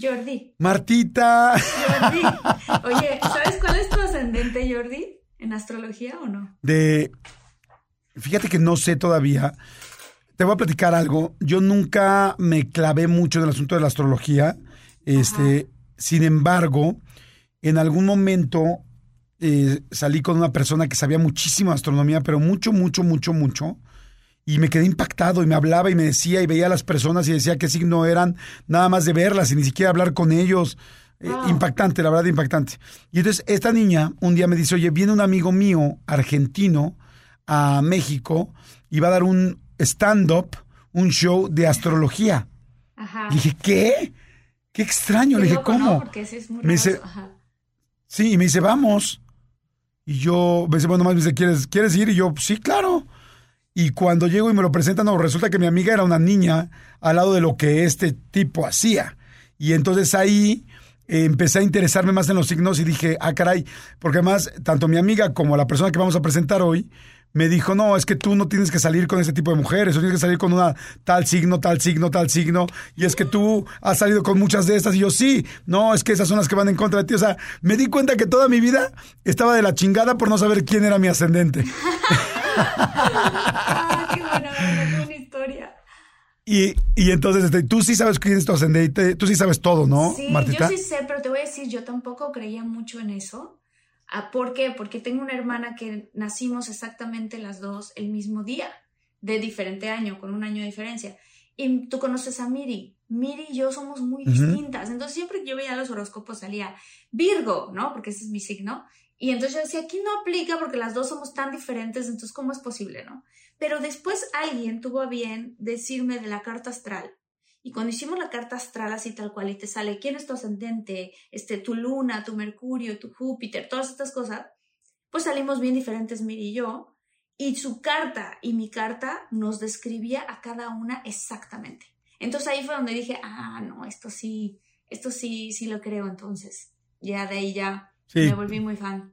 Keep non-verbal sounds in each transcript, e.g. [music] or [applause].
Jordi. Martita. Jordi. [laughs] Oye, ¿sabes cuál es tu ascendente, Jordi? ¿En astrología o no? De. Fíjate que no sé todavía. Te voy a platicar algo. Yo nunca me clavé mucho en el asunto de la astrología. Este, sin embargo, en algún momento eh, salí con una persona que sabía muchísimo de astronomía, pero mucho, mucho, mucho, mucho. Y me quedé impactado y me hablaba y me decía y veía a las personas y decía qué signo eran, nada más de verlas y ni siquiera hablar con ellos. Eh, impactante, la verdad, impactante. Y entonces esta niña un día me dice, oye, viene un amigo mío argentino a México y va a dar un stand-up, un show de astrología. Ajá. Y dije, ¿qué? Qué extraño. Le dije, loco, ¿cómo? ¿no? Es muy Me dice, Ajá. Sí, y me dice, vamos. Y yo, me dice, bueno, más me dice, ¿quieres, ¿quieres ir? Y yo, sí, claro. Y cuando llego y me lo presentan, no, resulta que mi amiga era una niña al lado de lo que este tipo hacía. Y entonces ahí eh, empecé a interesarme más en los signos y dije, ah, caray, porque además, tanto mi amiga como la persona que vamos a presentar hoy, me dijo, no, es que tú no tienes que salir con ese tipo de mujeres, tú tienes que salir con una tal signo, tal signo, tal signo, y es que tú has salido con muchas de estas, y yo sí, no, es que esas son las que van en contra de ti, o sea, me di cuenta que toda mi vida estaba de la chingada por no saber quién era mi ascendente. [laughs] Ah, qué buena, buena historia. Y, y entonces, este, tú sí sabes quién es tu ascendente, tú sí sabes todo, ¿no, Sí, Martita? yo sí sé, pero te voy a decir, yo tampoco creía mucho en eso. Ah, ¿Por qué? Porque tengo una hermana que nacimos exactamente las dos el mismo día, de diferente año, con un año de diferencia. Y tú conoces a Miri. Miri y yo somos muy Ujú. distintas. Entonces, siempre que yo veía los horóscopos salía Virgo, ¿no? Porque ese es mi signo. Y entonces yo decía, aquí no aplica porque las dos somos tan diferentes, entonces, ¿cómo es posible, no? Pero después alguien tuvo a bien decirme de la carta astral. Y cuando hicimos la carta astral así tal cual y te sale quién es tu ascendente, este, tu luna, tu mercurio, tu Júpiter, todas estas cosas, pues salimos bien diferentes Miri y yo. Y su carta y mi carta nos describía a cada una exactamente. Entonces ahí fue donde dije, ah, no, esto sí, esto sí, sí lo creo entonces. Ya de ahí ya Sí. me volví muy fan.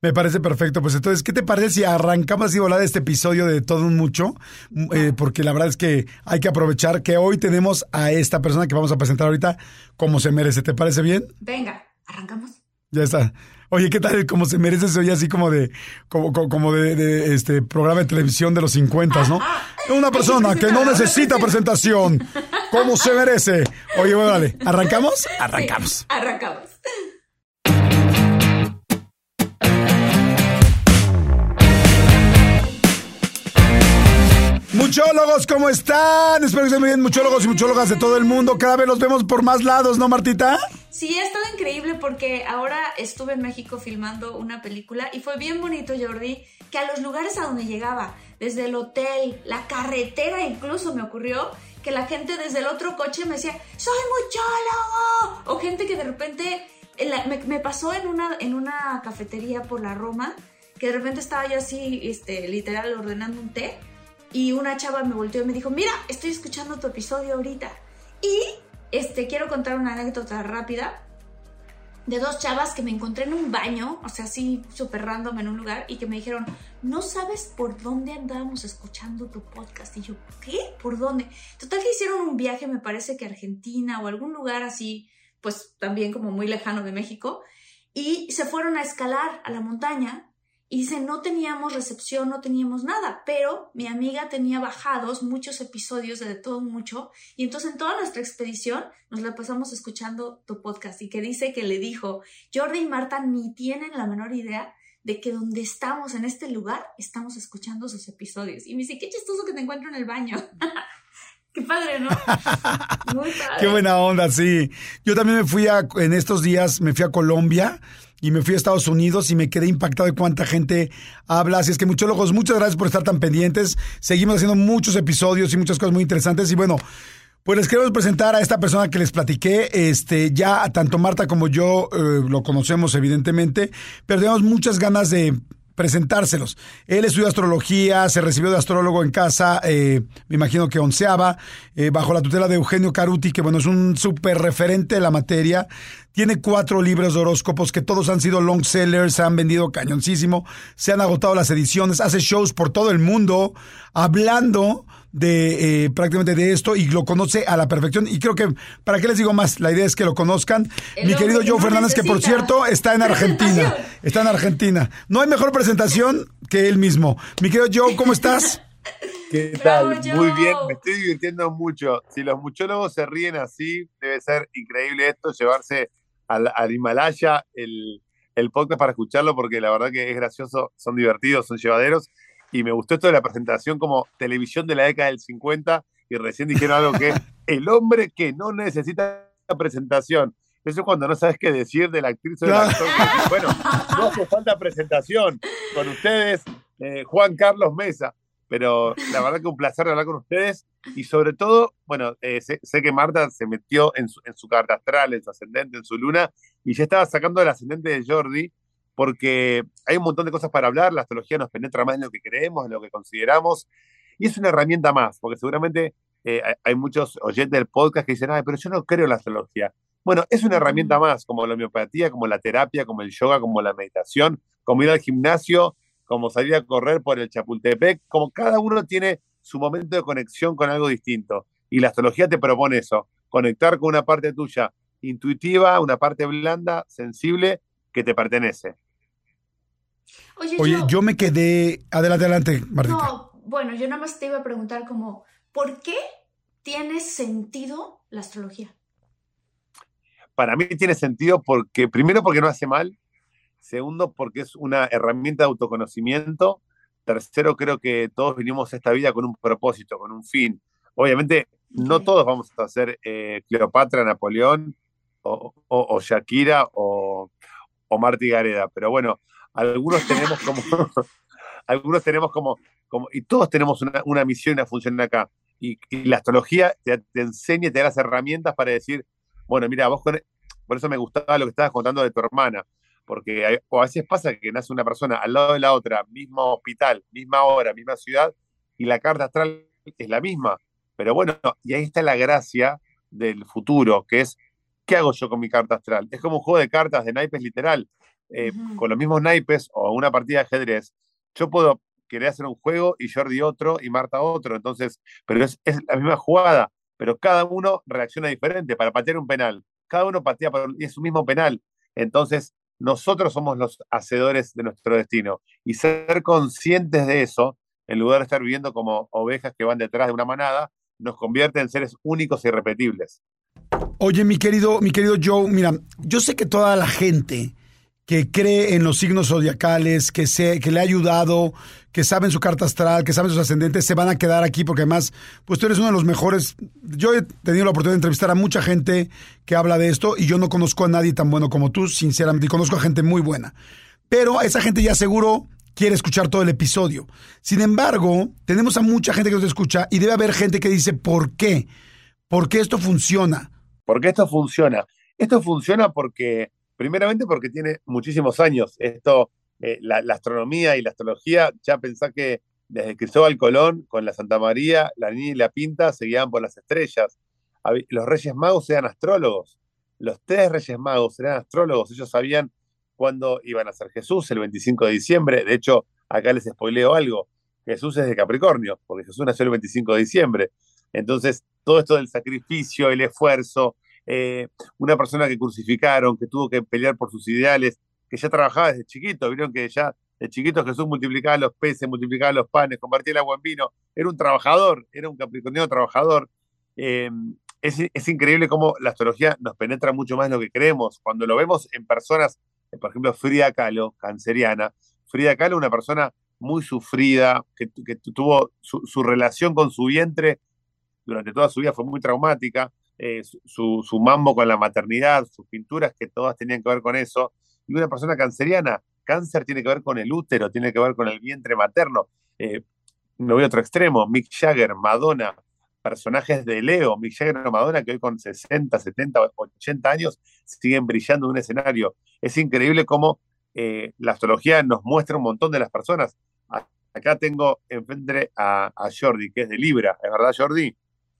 Me parece perfecto. Pues entonces, ¿qué te parece si arrancamos así volar este episodio de todo un mucho? Mm, eh, porque la verdad es que hay que aprovechar que hoy tenemos a esta persona que vamos a presentar ahorita como se merece. ¿Te parece bien? Venga, arrancamos. Ya está. Oye, ¿qué tal? Como se merece, se oye así como de, como, como, como de, de, este programa de televisión de los 50, ¿no? [laughs] Una persona que no necesita presentación, como se merece. Oye, bueno, vale, ¿arrancamos? Arrancamos. Sí, arrancamos. Muchólogos, ¿cómo están? Espero que estén muy bien, muchólogos y muchólogas de todo el mundo. Cada vez los vemos por más lados, ¿no, Martita? Sí, ha estado increíble porque ahora estuve en México filmando una película y fue bien bonito, Jordi, que a los lugares a donde llegaba, desde el hotel, la carretera incluso me ocurrió, que la gente desde el otro coche me decía, soy muchólogo. O gente que de repente, me, me pasó en una, en una cafetería por la Roma, que de repente estaba yo así, este, literal, ordenando un té. Y una chava me volteó y me dijo, mira, estoy escuchando tu episodio ahorita. Y este, quiero contar una anécdota rápida de dos chavas que me encontré en un baño, o sea, así súper random en un lugar, y que me dijeron, no sabes por dónde andábamos escuchando tu podcast. Y yo, ¿qué? ¿Por dónde? Total que hicieron un viaje, me parece que Argentina o algún lugar así, pues también como muy lejano de México, y se fueron a escalar a la montaña. Y dice, no teníamos recepción, no teníamos nada, pero mi amiga tenía bajados muchos episodios de, de todo mucho. Y entonces en toda nuestra expedición nos la pasamos escuchando tu podcast y que dice que le dijo, Jordi y Marta ni tienen la menor idea de que donde estamos en este lugar estamos escuchando sus episodios. Y me dice, qué chistoso que te encuentro en el baño. [laughs] qué padre, ¿no? [laughs] Muy padre. Qué buena onda, sí. Yo también me fui a, en estos días, me fui a Colombia y me fui a Estados Unidos y me quedé impactado de cuánta gente habla. Así es que muchólogos, muchas gracias por estar tan pendientes. Seguimos haciendo muchos episodios y muchas cosas muy interesantes. Y bueno, pues les queremos presentar a esta persona que les platiqué. Este, ya tanto Marta como yo eh, lo conocemos, evidentemente, pero tenemos muchas ganas de presentárselos. Él estudió astrología, se recibió de astrólogo en casa, eh, me imagino que onceaba, eh, bajo la tutela de Eugenio Caruti, que bueno, es un súper referente de la materia. Tiene cuatro libros de horóscopos que todos han sido long sellers, se han vendido cañoncísimo, se han agotado las ediciones, hace shows por todo el mundo, hablando de eh, prácticamente de esto y lo conoce a la perfección. Y creo que, ¿para qué les digo más? La idea es que lo conozcan. Mi querido Joe Fernández, que por cierto está en Argentina. Está en Argentina. No hay mejor presentación que él mismo. Mi querido Joe, ¿cómo estás? [laughs] ¿Qué tal? Muy bien, me estoy divirtiendo mucho. Si los muchólogos se ríen así, debe ser increíble esto, llevarse al, Himalaya el, el podcast para escucharlo, porque la verdad que es gracioso, son divertidos, son llevaderos y me gustó esto de la presentación como televisión de la década del 50 y recién dijeron algo que [laughs] el hombre que no necesita presentación. Eso es cuando no sabes qué decir de la actriz o del actor. Bueno, no hace falta presentación. Con ustedes, eh, Juan Carlos Mesa. Pero la verdad que un placer hablar con ustedes. Y sobre todo, bueno, eh, sé, que Marta se metió en su, en su carta astral, en su ascendente, en su luna, y ya estaba sacando el ascendente de Jordi porque hay un montón de cosas para hablar, la astrología nos penetra más en lo que creemos, en lo que consideramos, y es una herramienta más, porque seguramente eh, hay muchos oyentes del podcast que dicen, ay, pero yo no creo en la astrología. Bueno, es una herramienta más, como la homeopatía, como la terapia, como el yoga, como la meditación, como ir al gimnasio, como salir a correr por el Chapultepec, como cada uno tiene su momento de conexión con algo distinto. Y la astrología te propone eso, conectar con una parte tuya intuitiva, una parte blanda, sensible, que te pertenece. Oye, yo, me quedé. Adelante, adelante, Martita. No, bueno, yo nada más te iba a preguntar como, ¿por qué tiene sentido la astrología? Para mí tiene sentido porque, primero, porque no hace mal. Segundo, porque es una herramienta de autoconocimiento. Tercero, creo que todos vinimos a esta vida con un propósito, con un fin. Obviamente, no todos vamos a ser eh, Cleopatra, Napoleón, o, Shakira, o, o Marty Gareda. Pero bueno, algunos tenemos como, [laughs] algunos tenemos como, y todos tenemos una, misión y una función acá. Y, la astrología te, enseña y te da las herramientas para decir, bueno, mira, vos con, por eso me gustaba lo que estabas contando de tu hermana, porque a veces pasa que nace una persona al lado de la otra, mismo hospital, misma hora, misma ciudad, y la carta astral es la misma. Pero bueno, y ahí está la gracia del futuro, que es, ¿qué hago yo con mi carta astral? Es como un juego de cartas de naipes literal. Eh, con los mismos naipes o una partida de ajedrez, yo puedo querer hacer un juego y Jordi otro y Marta otro, entonces, pero es, la misma jugada, pero cada uno reacciona diferente para patear un penal. Cada uno patea y es su mismo penal. Entonces, nosotros somos los hacedores de nuestro destino. Y ser conscientes de eso, en lugar de estar viviendo como ovejas que van detrás de una manada, nos convierte en seres únicos e irrepetibles. Oye, mi querido, mi querido Joe, mira, yo sé que toda la gente que cree en los signos zodiacales, que, se, que le ha ayudado, que saben su carta astral, que saben sus ascendentes, se van a quedar aquí porque además, pues tú eres uno de los mejores. Yo he tenido la oportunidad de entrevistar a mucha gente que habla de esto y yo no conozco a nadie tan bueno como tú, sinceramente, y conozco a gente muy buena. Pero esa gente ya seguro quiere escuchar todo el episodio. Sin embargo, tenemos a mucha gente que nos escucha y debe haber gente que dice, ¿por qué? ¿Por qué esto funciona? ¿Por qué esto funciona? Esto funciona porque Primeramente porque tiene muchísimos años. Esto, eh, la, astronomía y la astrología, ya pensá que desde Cristóbal Colón, con la Santa María, la Niña y la Pinta, se guiaban por las estrellas. Los Reyes Magos eran astrólogos. Los tres Reyes Magos eran astrólogos. Ellos sabían cuándo iban a ser Jesús, el 25 de diciembre. De hecho, acá les spoileo algo. Jesús es de Capricornio, porque Jesús nació el 25 de diciembre. Entonces, todo esto del sacrificio, el esfuerzo, eh, una persona que crucificaron, que tuvo que pelear por sus ideales, que ya trabajaba desde chiquito, vieron que ya De chiquito Jesús multiplicaba los peces, multiplicaba los panes, convertía el agua en vino. Era un trabajador, era un capricorniano trabajador. Eh, es, increíble cómo la astrología nos penetra mucho más de lo que creemos. Cuando lo vemos en personas, eh, por ejemplo, Frida Kahlo, canceriana. Frida Kahlo, una persona muy sufrida, que, tuvo su, relación con su vientre durante toda su vida fue muy traumática. Eh, su, mambo con la maternidad, sus pinturas que todas tenían que ver con eso. Y una persona canceriana, cáncer tiene que ver con el útero, tiene que ver con el vientre materno. Eh, me voy a otro extremo, Mick Jagger, Madonna, personajes de Leo, Mick Jagger o Madonna, que hoy con 60, 70, 80 años siguen brillando en un escenario. Es increíble cómo eh, la astrología nos muestra un montón de las personas. Acá tengo enfrente a Jordi, que es de Libra, ¿es verdad, Jordi?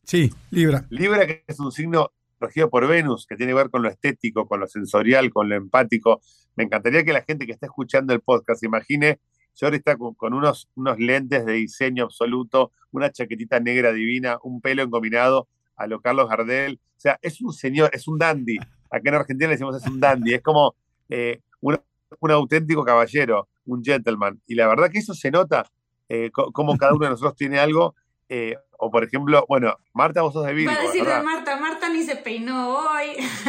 Sí, Libra. Libra, que es un signo regido por Venus, que tiene que ver con lo estético, con lo sensorial, con lo empático. Me encantaría que la gente que está escuchando el podcast imagine, Jordi está con, unos, unos lentes de diseño absoluto, una chaquetita negra divina, un pelo engominado a lo Carlos Gardel. O sea, es un señor, es un dandy. Acá en Argentina le decimos es un dandy. Es como eh, un, auténtico caballero, un gentleman. Y la verdad que eso se nota, eh, como cada uno de nosotros tiene algo eh, o por ejemplo, bueno, Marta, vos sos de Virgo. Va a decir de Marta, Marta ni se peinó hoy. [laughs]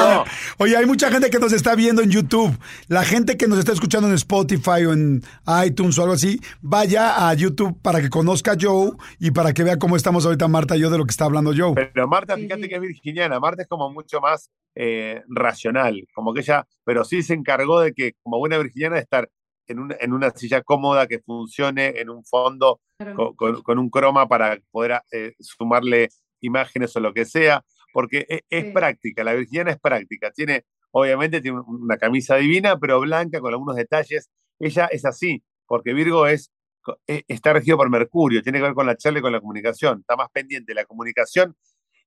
No. Oye, hay mucha gente que nos está viendo en YouTube. La gente que nos está escuchando en Spotify o en iTunes o algo así, vaya a YouTube para que conozca a Joe y para que vea cómo estamos ahorita Marta y yo de lo que está hablando Joe. Pero Marta, fíjate que es virginiana. Marta es como mucho más eh, racional, como que ella, pero sí se encargó de que, como buena virginiana, de estar en, una silla cómoda que funcione, en un fondo con, un croma para poder eh, sumarle imágenes o lo que sea, porque e, es, práctica, la virginiana es práctica, tiene, obviamente tiene una camisa divina, pero blanca, con algunos detalles, ella es así, porque Virgo es, e, está regido por Mercurio, tiene que ver con la charla y con la comunicación, está más pendiente de la comunicación,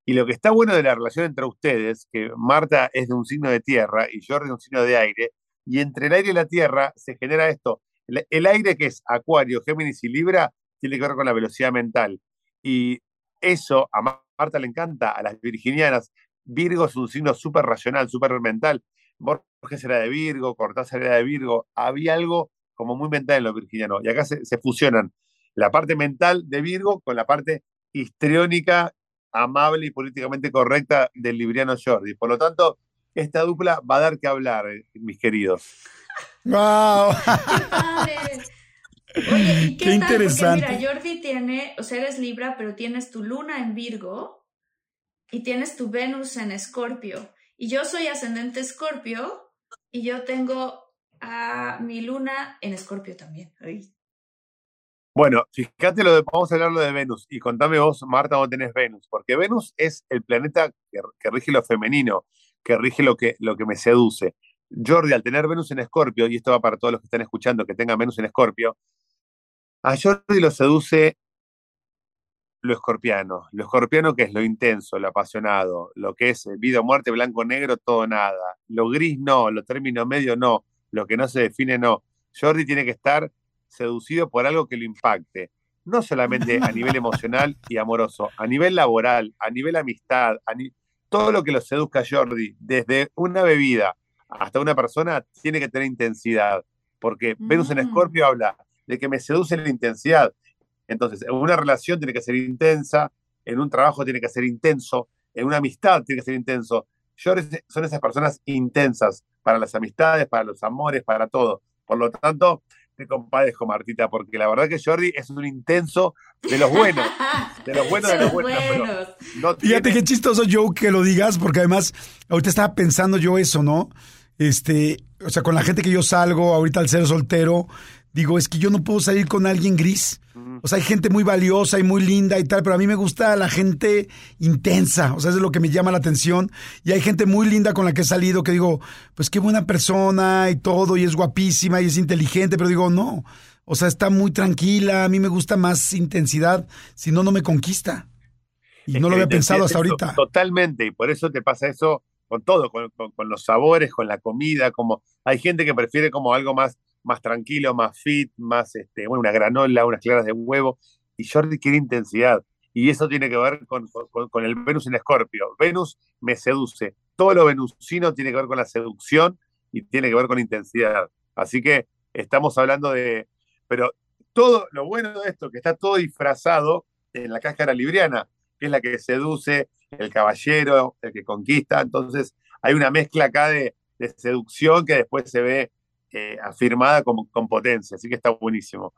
y lo que está bueno de la relación entre ustedes, que Marta es de un signo de tierra y Jordi de un signo de aire, y entre el aire y la tierra se genera esto. El, aire que es Acuario, Géminis y Libra tiene que ver con la velocidad mental. Y eso a Marta le encanta, a las virginianas. Virgo es un signo súper racional, súper mental. Borges era de Virgo, Cortázar era de Virgo. Había algo como muy mental en los virginianos. Y acá se, se fusionan la parte mental de Virgo con la parte histriónica, amable y políticamente correcta del libriano Jordi. Por lo tanto, esta dupla va a dar que hablar, eh, mis queridos. ¡Wow! ¡Qué [laughs] Oye, ¿y qué, interesante. Porque mira, Jordi tiene, o sea, eres Libra, pero tienes tu luna en Virgo y tienes tu Venus en Escorpio. Y yo soy ascendente Escorpio y yo tengo a mi luna en Escorpio también. Bueno, fíjate lo de, vamos a hablar lo de Venus y contame vos, Marta, dónde tenés Venus, porque Venus es el planeta que rige lo femenino que rige lo que, lo que me seduce. Jordi, al tener Venus en Escorpio, y esto va para todos los que están escuchando que tengan Venus en Escorpio, a Jordi lo seduce lo escorpiano. Lo escorpiano que es lo intenso, lo apasionado, lo que es vida o muerte, blanco negro, todo nada. Lo gris no, lo término medio no, lo que no se define no. Jordi tiene que estar seducido por algo que lo impacte. No solamente a nivel [laughs] emocional y amoroso, a nivel laboral, a nivel amistad, a nivel todo lo que lo seduzca Jordi, desde una bebida hasta una persona, tiene que tener intensidad. Porque Venus en mm. Escorpio habla de que me seduce la intensidad. Entonces, en una relación tiene que ser intensa, en un trabajo tiene que ser intenso, en una amistad tiene que ser intenso. Jordi son esas personas intensas para las amistades, para los amores, para todo. Por lo tanto, te compadezco, Martita, porque la verdad que Jordi es un intenso de los buenos. De los buenos, de los buenos. Fíjate qué chistoso, Joe, que lo digas, porque además, ahorita estaba pensando yo eso, ¿no? Este, o sea, con la gente que yo salgo, ahorita al ser soltero, digo, es que yo no puedo salir con alguien gris. O sea, hay gente muy valiosa y muy linda y tal, pero a mí me gusta la gente intensa. O sea, es lo que me llama la atención. Y hay gente muy linda con la que he salido que digo, pues qué buena persona y todo, y es guapísima y es inteligente, pero digo, no. O sea, está muy tranquila. A mí me gusta más intensidad. Si no, no me conquista. Y no lo había pensado hasta ahorita. Totalmente. Y por eso te pasa eso con todo, con, con los sabores, con la comida. Como hay gente que prefiere como algo más más tranquilo, más fit, más, este, bueno, una granola, unas claras de huevo. Y Jordi quiere intensidad. Y eso tiene que ver con, el Venus en Escorpio. Venus me seduce. Todo lo venusino tiene que ver con la seducción y tiene que ver con intensidad. Así que estamos hablando de, pero todo lo bueno de esto, que está todo disfrazado en la cáscara libriana, que es la que seduce, el caballero, el que conquista, entonces hay una mezcla acá de, seducción que después se ve eh, afirmada con, con potencia, así que está buenísimo.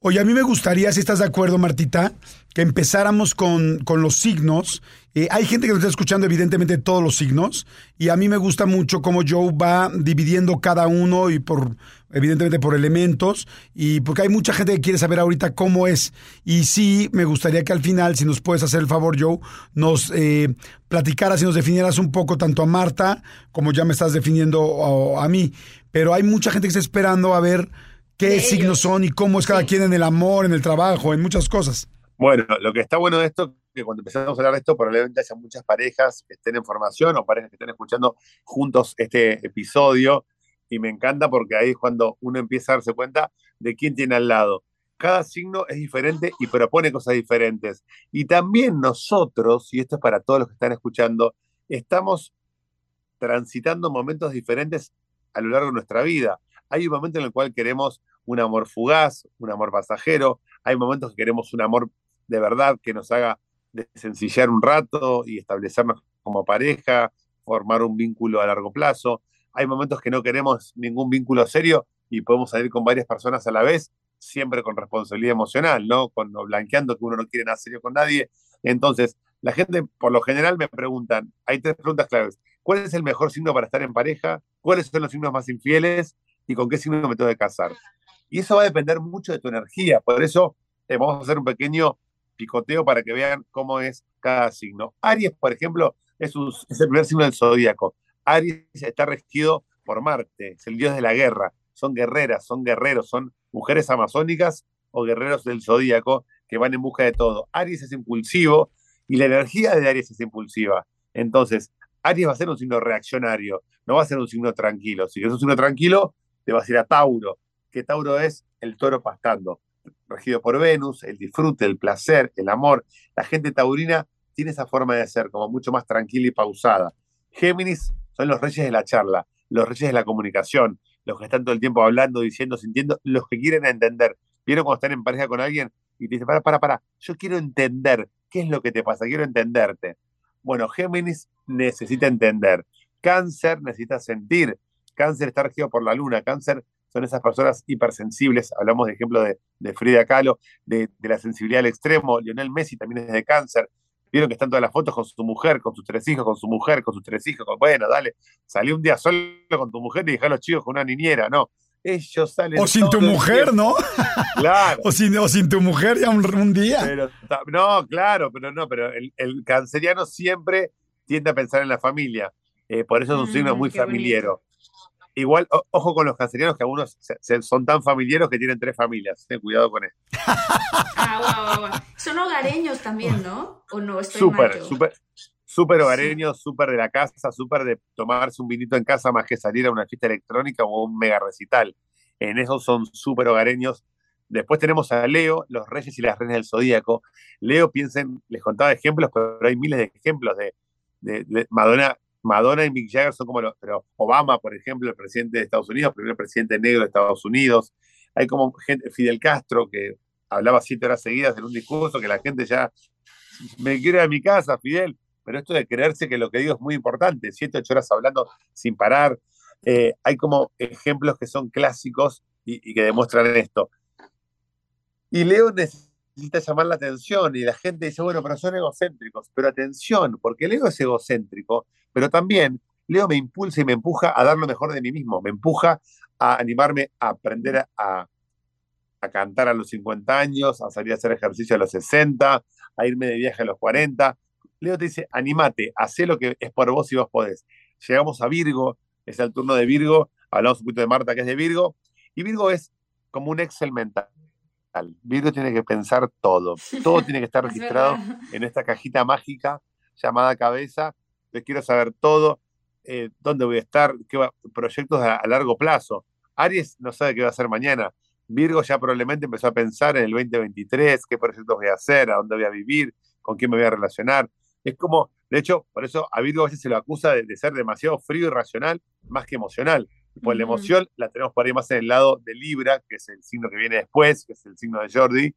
Oye, a mí me gustaría, si estás de acuerdo, Martita, que empezáramos con, con los signos. Eh, hay gente que nos está escuchando, evidentemente, todos los signos, y a mí me gusta mucho cómo Joe va dividiendo cada uno y por, evidentemente, por elementos, y porque hay mucha gente que quiere saber ahorita cómo es. Y sí, me gustaría que al final, si nos puedes hacer el favor, Joe, nos eh, platicaras y nos definieras un poco tanto a Marta como ya me estás definiendo a, a mí. Pero hay mucha gente que está esperando a ver qué signos son y cómo es cada quien en el amor, en el trabajo, en muchas cosas. Bueno, lo que está bueno de esto es que cuando empezamos a hablar de esto, probablemente haya muchas parejas que estén en formación o parejas que estén escuchando juntos este episodio. Y me encanta porque ahí es cuando uno empieza a darse cuenta de quién tiene al lado. Cada signo es diferente y propone cosas diferentes. Y también nosotros, y esto es para todos los que están escuchando, estamos transitando momentos diferentes a lo largo de nuestra vida. Hay un momento en el cual queremos un amor fugaz, un amor pasajero, hay momentos que queremos un amor de verdad que nos haga sencillar un rato y establecernos como pareja, formar un vínculo a largo plazo. Hay momentos que no queremos ningún vínculo serio y podemos salir con varias personas a la vez, siempre con responsabilidad emocional, ¿no? Con, blanqueando que uno no quiere nada serio con nadie. Entonces, la gente por lo general me preguntan, hay tres preguntas claves. ¿Cuál es el mejor signo para estar en pareja? ¿Cuáles son los signos más infieles? Y con qué signo me tengo que casar. Y eso va a depender mucho de tu energía. Por eso eh, vamos a hacer un pequeño picoteo para que vean cómo es cada signo. Aries, por ejemplo, es, es el primer signo del zodíaco. Aries está regido por Marte, es el dios de la guerra. Son guerreras, son guerreros, son mujeres amazónicas o guerreros del zodíaco que van en busca de todo. Aries es impulsivo y la energía de Aries es impulsiva. Entonces, Aries va a ser un signo reaccionario, no va a ser un signo tranquilo. Si es un signo tranquilo, te vas a ir a Tauro, que Tauro es el toro pastando, regido por Venus, el disfrute, el placer, el amor. La gente taurina tiene esa forma de ser, como mucho más tranquila y pausada. Géminis son los reyes de la charla, los reyes de la comunicación, los que están todo el tiempo hablando, diciendo, sintiendo, los que quieren entender. ¿Vieron cuando están en pareja con alguien y te dicen, para, para, para, yo quiero entender qué es lo que te pasa, quiero entenderte? Bueno, Géminis necesita entender. Cáncer necesita sentir. Cáncer está regido por la luna. Cáncer son esas personas hipersensibles. Hablamos de ejemplo de, Frida Kahlo, de, la sensibilidad al extremo. Lionel Messi también es de cáncer. Vieron que están todas las fotos con su mujer, con sus tres hijos, con su mujer, con sus tres hijos. bueno, dale, salí un día solo con tu mujer y dejá a los chicos con una niñera. No, ellos salen. O sin tu mujer, ¿no? [laughs] Claro. o, sin, sin tu mujer ya un, día. no, claro, pero no, pero el, canceriano siempre tiende a pensar en la familia. Eh, por eso es un signo mm, muy familiero. Igual, ojo con los cancerianos que algunos son tan familiares que tienen tres familias. Ten cuidado con eso. Ah, son hogareños también, ¿no? ¿O no? Súper, súper. Súper hogareños, súper de la casa, súper de tomarse un vinito en casa más que salir a una fiesta electrónica o un mega recital. En eso son súper hogareños. Después tenemos a Leo, los reyes y las reinas del zodíaco. Leo, piensen, les contaba ejemplos, pero hay miles de ejemplos de, de Madonna Madonna y Mick Jagger son como los, Obama, por ejemplo, el presidente de Estados Unidos, primer presidente negro de Estados Unidos. Hay como gente, Fidel Castro, que hablaba siete horas seguidas en un discurso que la gente ya me quiere a mi casa, Fidel. Pero esto de creerse que lo que digo es muy importante, siete, ocho horas hablando sin parar. Eh, hay como ejemplos que son clásicos y, y que demuestran esto. Y Leo necesita llamar la atención y la gente dice, bueno, pero son egocéntricos. Pero atención, porque el ego es egocéntrico, pero también Leo me impulsa y me empuja a dar lo mejor de mí mismo, me empuja a animarme a aprender a, cantar a los 50 años, a salir a hacer ejercicio a los 60, a irme de viaje a los 40. Leo te dice, animate, haz lo que es por vos y vos podés. Llegamos a Virgo, es el turno de Virgo, hablamos un poquito de Marta que es de Virgo, y Virgo es como un Excel mental. Virgo tiene que pensar todo, todo tiene que estar [laughs] registrado en esta cajita mágica llamada cabeza quiero saber todo, eh, dónde voy a estar, qué proyectos a, largo plazo. Aries no sabe qué va a hacer mañana. Virgo ya probablemente empezó a pensar en el 2023, qué proyectos voy a hacer, a dónde voy a vivir, con quién me voy a relacionar. Es como, de hecho, por eso a Virgo a veces se lo acusa de, ser demasiado frío y racional más que emocional. Pues la emoción la tenemos por ahí más en el lado de Libra, que es el signo que viene después, que es el signo de Jordi,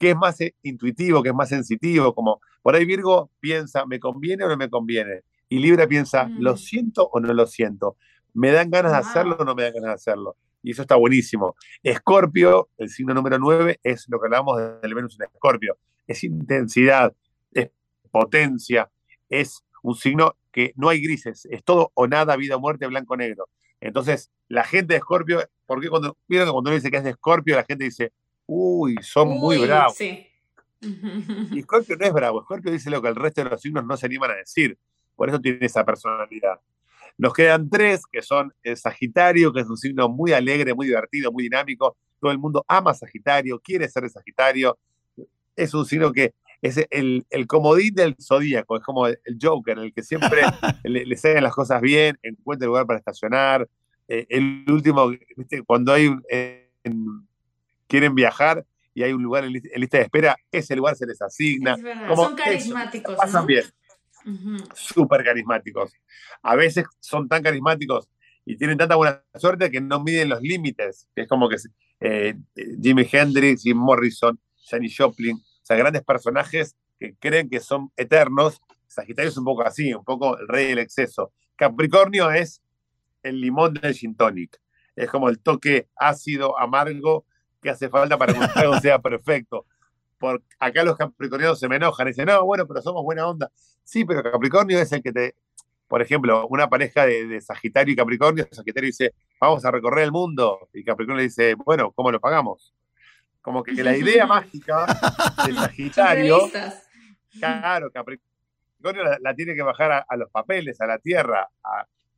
que es más eh, intuitivo, que es más sensitivo, como por ahí Virgo piensa, ¿me conviene o no me conviene? Y Libra piensa, ¿lo siento o no lo siento? ¿Me dan ganas de hacerlo o no me dan ganas de hacerlo? Y eso está buenísimo. Escorpio, el signo número 9, es lo que hablamos del Venus en Escorpio. Es intensidad, es potencia, es un signo que no hay grises, es todo o nada, vida o muerte, blanco o negro. Entonces, la gente de Escorpio, porque cuando vieron que cuando uno dice que es de Escorpio, la gente dice, uy, son muy bravos. Sí. [laughs] Y Escorpio no es bravo, Escorpio dice lo que el resto de los signos no se animan a decir. Por eso tiene esa personalidad. Nos quedan tres, que son el Sagitario, que es un signo muy alegre, muy divertido, muy dinámico. Todo el mundo ama Sagitario, quiere ser de Sagitario. Es un signo que es el, el comodín del zodíaco, es como el, Joker, el que siempre [laughs] le, le salen las cosas bien, encuentra lugar para estacionar. Eh, el último, cuando hay quieren viajar y hay un lugar en, lista de espera, ese lugar se les asigna. son carismáticos. pasan bien. Súper carismáticos. A veces son tan carismáticos y tienen tanta buena suerte que no miden los límites. Es como que eh, Jimi Hendrix, Jim Morrison, Janis Joplin, sea, grandes personajes que creen que son eternos. Sagitario es un poco así, un poco el rey del exceso. Capricornio es el limón del gin tonic. Es como el toque ácido, amargo que hace falta para que un trago sea perfecto. Por acá los capricornianos se me enojan y dicen, no, bueno, pero somos buena onda. Sí, pero Capricornio es el que te, por ejemplo, una pareja de, de, Sagitario y Capricornio, Sagitario dice, vamos a recorrer el mundo, y Capricornio dice, bueno, ¿cómo lo pagamos? Como que, la idea mágica de Sagitario, [laughs] claro, Capricornio la, tiene que bajar a, los papeles, a la tierra,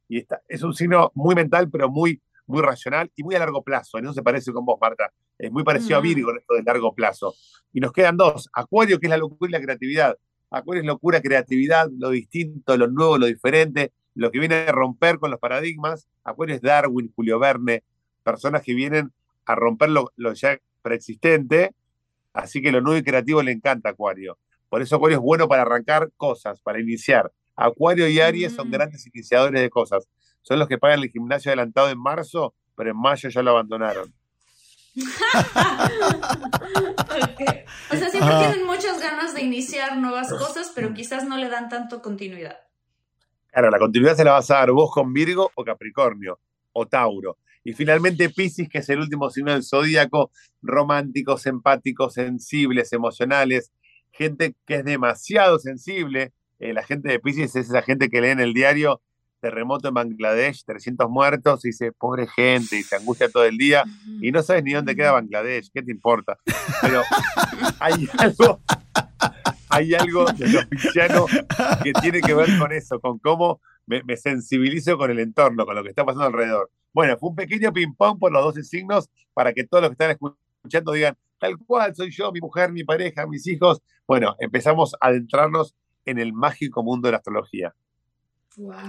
y está, es un signo muy mental, pero muy, muy racional y muy a largo plazo. En eso se parece con vos, Marta. Es muy parecido a mm. Virgo en esto de largo plazo. Y nos quedan dos. Acuario, que es la locura y la creatividad. Acuario es locura, creatividad, lo distinto, lo nuevo, lo diferente, lo que viene a romper con los paradigmas. Acuario es Darwin, Julio Verne, personas que vienen a romper lo, lo ya preexistente, así que lo nuevo y creativo le encanta a Acuario. Por eso Acuario es bueno para arrancar cosas, para iniciar. Acuario y Aries son mm. grandes iniciadores de cosas. Son los que pagan el gimnasio adelantado en marzo, pero en mayo ya lo abandonaron. O sea, siempre tienen muchas ganas de iniciar nuevas cosas, pero quizás no le dan tanto continuidad. Claro, la continuidad se la vas a dar vos con Virgo o Capricornio o Tauro. Y finalmente Pisces, que es el último signo del zodíaco, románticos, empáticos, sensibles, emocionales, gente que es demasiado sensible. Eh, la gente de Pisces es esa gente que lee en el diario terremoto en Bangladesh, 300 muertos, y dice, pobre gente, y se angustia todo el día, y no sabes ni dónde queda Bangladesh, ¿qué te importa? Pero hay algo, hay algo de los piscianos que tiene que ver con eso, con cómo me, me sensibilizo con el entorno, con lo que está pasando alrededor. Bueno, fue un pequeño ping-pong por los 12 signos para que todos los que están escuchando digan, tal cual, soy yo, mi mujer, mi pareja, mis hijos. Bueno, empezamos a adentrarnos en el mágico mundo de la astrología.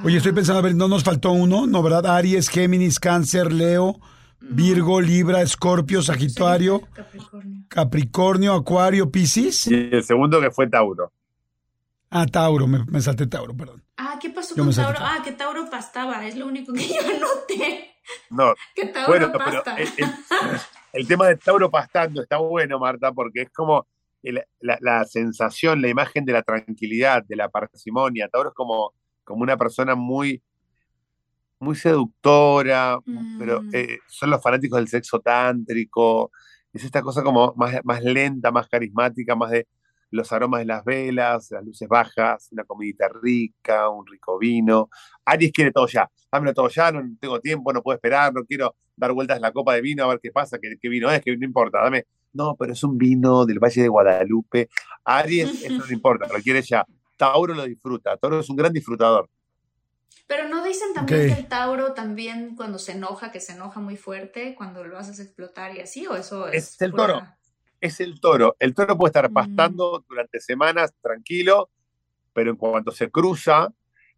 Oye, estoy pensando, a ver, no nos faltó uno, ¿no, verdad? Aries, Géminis, Cáncer, Leo, Virgo, Libra, Escorpio, Sagitario, Capricornio. Capricornio, Acuario, Piscis. Y el segundo que fue Tauro. Ah, Tauro, me, me salté Tauro, perdón. Ah, ¿qué pasó con Tauro? Ah, que Tauro pastaba, es lo único que [laughs] yo noté. No, que Tauro pasta. el, tema de Tauro pastando está bueno, Marta, porque es como la, sensación, la imagen de la tranquilidad, de la parsimonia. Tauro es como, como una persona muy, muy seductora, pero mm. eh, son los fanáticos del sexo tántrico. Es esta cosa como más, más lenta, más carismática, más de los aromas de las velas, las luces bajas, una comidita rica, un rico vino. Aries quiere todo ya, dámelo todo ya, no tengo tiempo, no puedo esperar, no quiero dar vueltas la copa de vino a ver qué pasa, qué, vino es, que no importa, dame. No, pero es un vino del Valle de Guadalupe. Aries, eso no importa, lo quiere ya. Tauro lo disfruta, Tauro es un gran disfrutador. Pero no dicen también que el Tauro también cuando se enoja, que se enoja muy fuerte, cuando lo haces explotar y así, o eso es. Es el toro es el toro. El toro puede estar mm. pastando durante semanas tranquilo, pero en cuanto se cruza,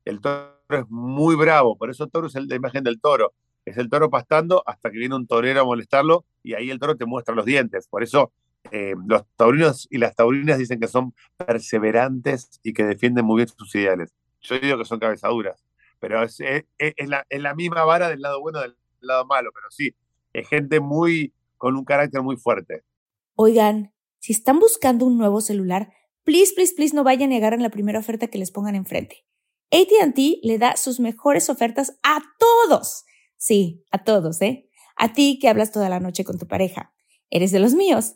el toro es muy bravo. Por eso el toro es la imagen del toro. Es el toro pastando hasta que viene un torero a molestarlo y ahí el toro te muestra los dientes. Por eso eh, los taurinos y las taurinas dicen que son perseverantes y que defienden muy bien sus ideales. Yo digo que son cabezaduras, pero es, la, es la misma vara del lado bueno del lado malo, pero sí, es gente muy, con un carácter muy fuerte. Oigan, si están buscando un nuevo celular, please, please, please no vayan y agarren la primera oferta que les pongan enfrente. ATT le da sus mejores ofertas a todos. Sí, a todos, ¿eh? A ti que hablas toda la noche con tu pareja. Eres de los míos.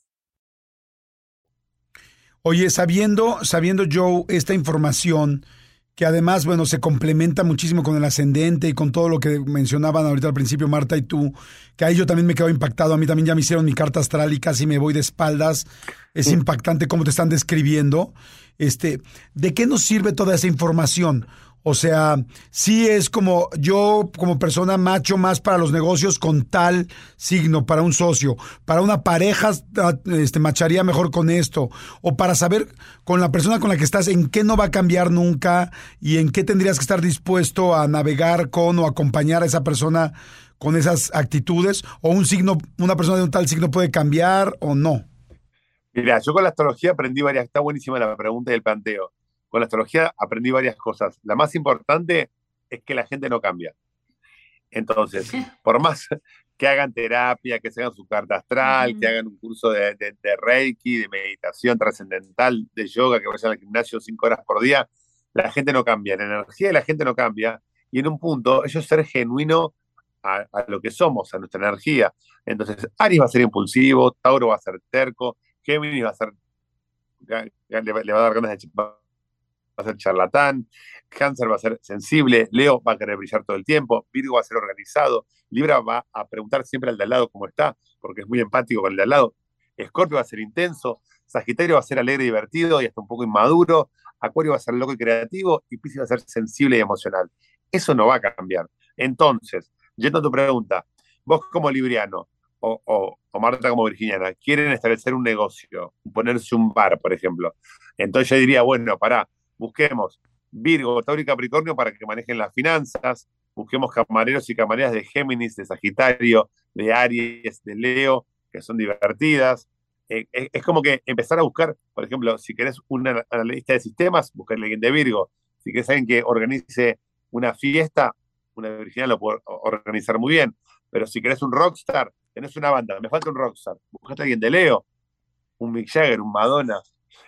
Oye, sabiendo, sabiendo Joe esta información, que además, bueno, se complementa muchísimo con el ascendente y con todo lo que mencionaban ahorita al principio Marta y tú, que ahí yo también me quedo impactado, a mí también ya me hicieron mi carta astral y casi me voy de espaldas, es impactante cómo te están describiendo. Este, ¿de qué nos sirve toda esa información? O sea, sí es como yo como persona macho más para los negocios con tal signo, para un socio, para una pareja este, macharía mejor con esto, o para saber con la persona con la que estás en qué no va a cambiar nunca y en qué tendrías que estar dispuesto a navegar con o acompañar a esa persona con esas actitudes, o un signo, una persona de un tal signo puede cambiar o no. Mira, yo con la astrología aprendí varias, está buenísima la pregunta y el planteo con la astrología aprendí varias cosas. La más importante es que la gente no cambia. Entonces, [laughs] por más que hagan terapia, que se hagan su carta astral, que hagan un curso de, Reiki, de meditación trascendental, de yoga, que vayan al gimnasio cinco horas por día, la gente no cambia. La energía de la gente no cambia. Y en un punto, ellos ser genuino a, lo que somos, a nuestra energía. Entonces, Aries va a ser impulsivo, Tauro va a ser terco, Géminis va a ser. Le, va a dar ganas de a ser charlatán, Cáncer va a ser sensible, Leo va a querer brillar todo el tiempo, Virgo va a ser organizado, Libra va a preguntar siempre al de al lado cómo está, porque es muy empático con el de al lado, Escorpio va a ser intenso, Sagitario va a ser alegre y divertido y hasta un poco inmaduro, Acuario va a ser loco y creativo y Piscis va a ser sensible y emocional. Eso no va a cambiar. Entonces, yendo a tu pregunta, vos como libriano o, o Marta como virginiana quieren establecer un negocio, ponerse un bar, por ejemplo. Entonces yo diría, bueno, pará, busquemos Virgo, Tauro y Capricornio para que manejen las finanzas, busquemos camareros y camareras de Géminis, de Sagitario, de Aries, de Leo, que son divertidas. Eh, es, como que empezar a buscar, por ejemplo, si querés un analista de sistemas, buscar a alguien de Virgo. Si querés alguien que organice una fiesta, una virginal lo puede organizar muy bien. Pero si querés un rockstar, tenés una banda, me falta un rockstar, buscaste a alguien de Leo, un Mick Jagger, un Madonna,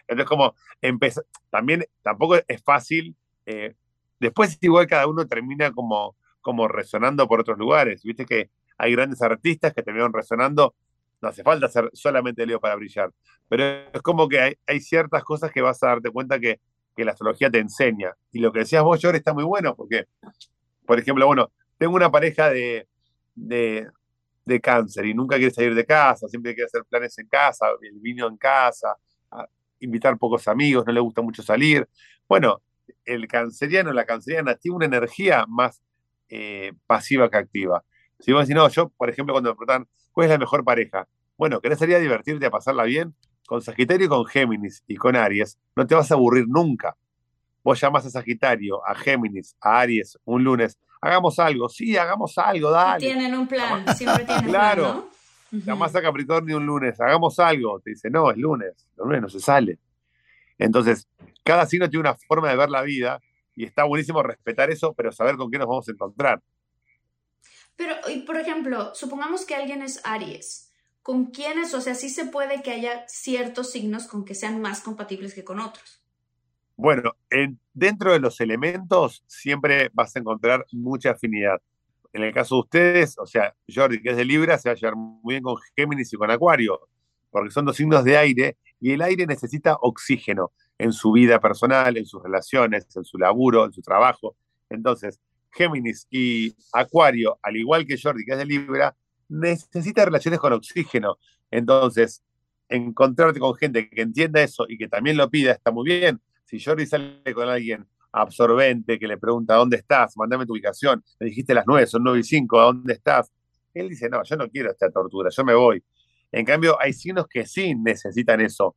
entonces, como empezar, también tampoco es fácil. Eh, después, igual cada uno termina como, como resonando por otros lugares. Viste que hay grandes artistas que terminaron resonando. No hace falta ser solamente Leo para brillar. Pero es como que hay, hay ciertas cosas que vas a darte cuenta que, que, la astrología te enseña. Y lo que decías vos, George, está muy bueno porque, por ejemplo, bueno, tengo una pareja de, de, de cáncer y nunca quiere salir de casa, siempre quiere hacer planes en casa, el vino en casa, invitar pocos amigos, no le gusta mucho salir. Bueno, el canceriano, la canceriana, tiene una energía más eh, pasiva que activa. Si vos decís, no, yo, por ejemplo, cuando me preguntan, ¿cuál es la mejor pareja? Bueno, ¿querés salir a divertirte, a pasarla bien? Con Sagitario y con Géminis y con Aries, no te vas a aburrir nunca. Vos llamás a Sagitario, a Géminis, a Aries un lunes, hagamos algo, sí, hagamos algo, dale. Tienen un plan, siempre tienen claro. plan, ¿no? Llamás a Capricornio un lunes, hagamos algo. Te dice, no, es lunes, el lunes no se sale. Entonces, cada signo tiene una forma de ver la vida y está buenísimo respetar eso, pero saber con qué nos vamos a encontrar. Pero, y por ejemplo, supongamos que alguien es Aries. ¿Con quiénes? O sea, sí se puede que haya ciertos signos con que sean más compatibles que con otros. Bueno, dentro de los elementos siempre vas a encontrar mucha afinidad en el caso de ustedes, o sea, Jordi, que es de Libra, se va a llevar muy bien con Géminis y con Acuario, porque son dos signos de aire y el aire necesita oxígeno en su vida personal, en sus relaciones, en su laburo, en su trabajo. Entonces, Géminis y Acuario, al igual que Jordi, que es de Libra, necesita relaciones con oxígeno. Entonces, encontrarte con gente que entienda eso y que también lo pida está muy bien. Si Jordi sale con alguien absorbente que le pregunta dónde estás, mandame tu ubicación, me dijiste las nueve, son nueve y cinco, ¿a dónde estás? Él dice, no, yo no quiero esta tortura, yo me voy. En cambio, hay signos que sí necesitan eso,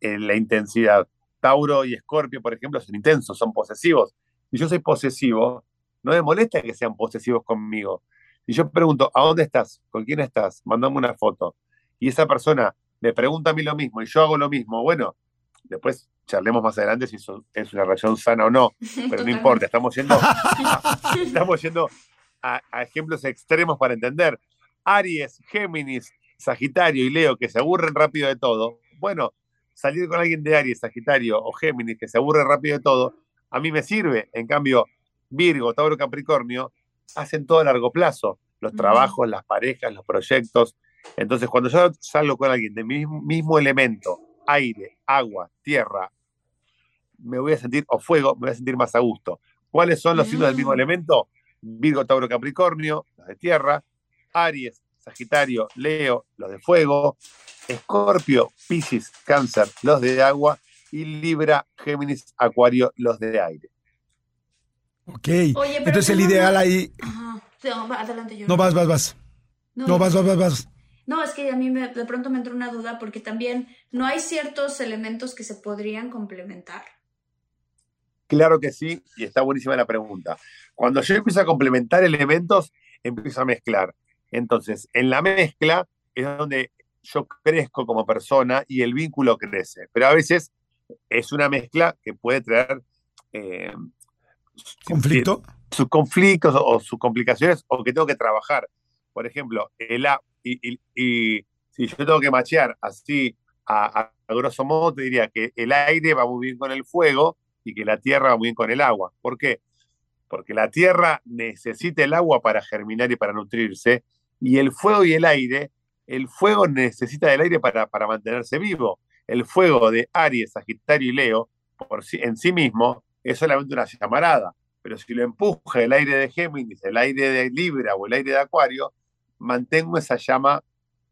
en la intensidad. Tauro y Escorpio, por ejemplo, son intensos, son posesivos. Si yo soy posesivo, no me molesta que sean posesivos conmigo. Si yo pregunto, ¿a dónde estás? ¿Con quién estás? Mandame una foto. Y esa persona me pregunta a mí lo mismo y yo hago lo mismo. Bueno, después charlemos más adelante si eso es una relación sana o no, [laughs] pero no importa, estamos yendo, a, [laughs] estamos yendo a, ejemplos extremos para entender. Aries, Géminis, Sagitario y Leo que se aburren rápido de todo. Bueno, salir con alguien de Aries, Sagitario o Géminis que se aburre rápido de todo, a mí me sirve. En cambio, Virgo, Tauro, Capricornio hacen todo a largo plazo. Los trabajos, las parejas, los proyectos. Entonces, cuando yo salgo con alguien del mismo, mismo elemento, aire, agua, tierra, me voy a sentir, o fuego, me voy a sentir más a gusto. ¿Cuáles son los signos del mismo mm. elemento? Virgo, Tauro, Capricornio, los de tierra, Aries, Sagitario, Leo, los de fuego, Escorpio, Piscis, Cáncer, los de agua, y Libra, Géminis, Acuario, los de aire. Ok. Entonces el ideal ahí. Ajá. adelante yo. No, vas, vas, vas. No, vas, vas, vas, vas. No, es que a mí de pronto me entró una duda porque también no hay ciertos elementos que se podrían complementar. Claro que sí, y está buenísima la pregunta. Cuando yo empiezo a complementar elementos, empiezo a mezclar. Entonces, en la mezcla es donde yo crezco como persona y el vínculo crece. Pero a veces es una mezcla que puede traer eh, conflicto. Sus conflictos o, sus complicaciones o que tengo que trabajar. Por ejemplo, el, y, si yo tengo que machear así a, grosso modo, te diría que el aire va muy bien con el fuego y que la tierra va muy bien con el agua. ¿Por qué? Porque la tierra necesita el agua para germinar y para nutrirse, y el fuego y el aire, el fuego necesita del aire para, para mantenerse vivo. El fuego de Aries, Sagitario y Leo, por en sí mismo, es solamente una llamarada. Pero si lo empuja el aire de Géminis, el aire de Libra o el aire de Acuario, mantengo esa llama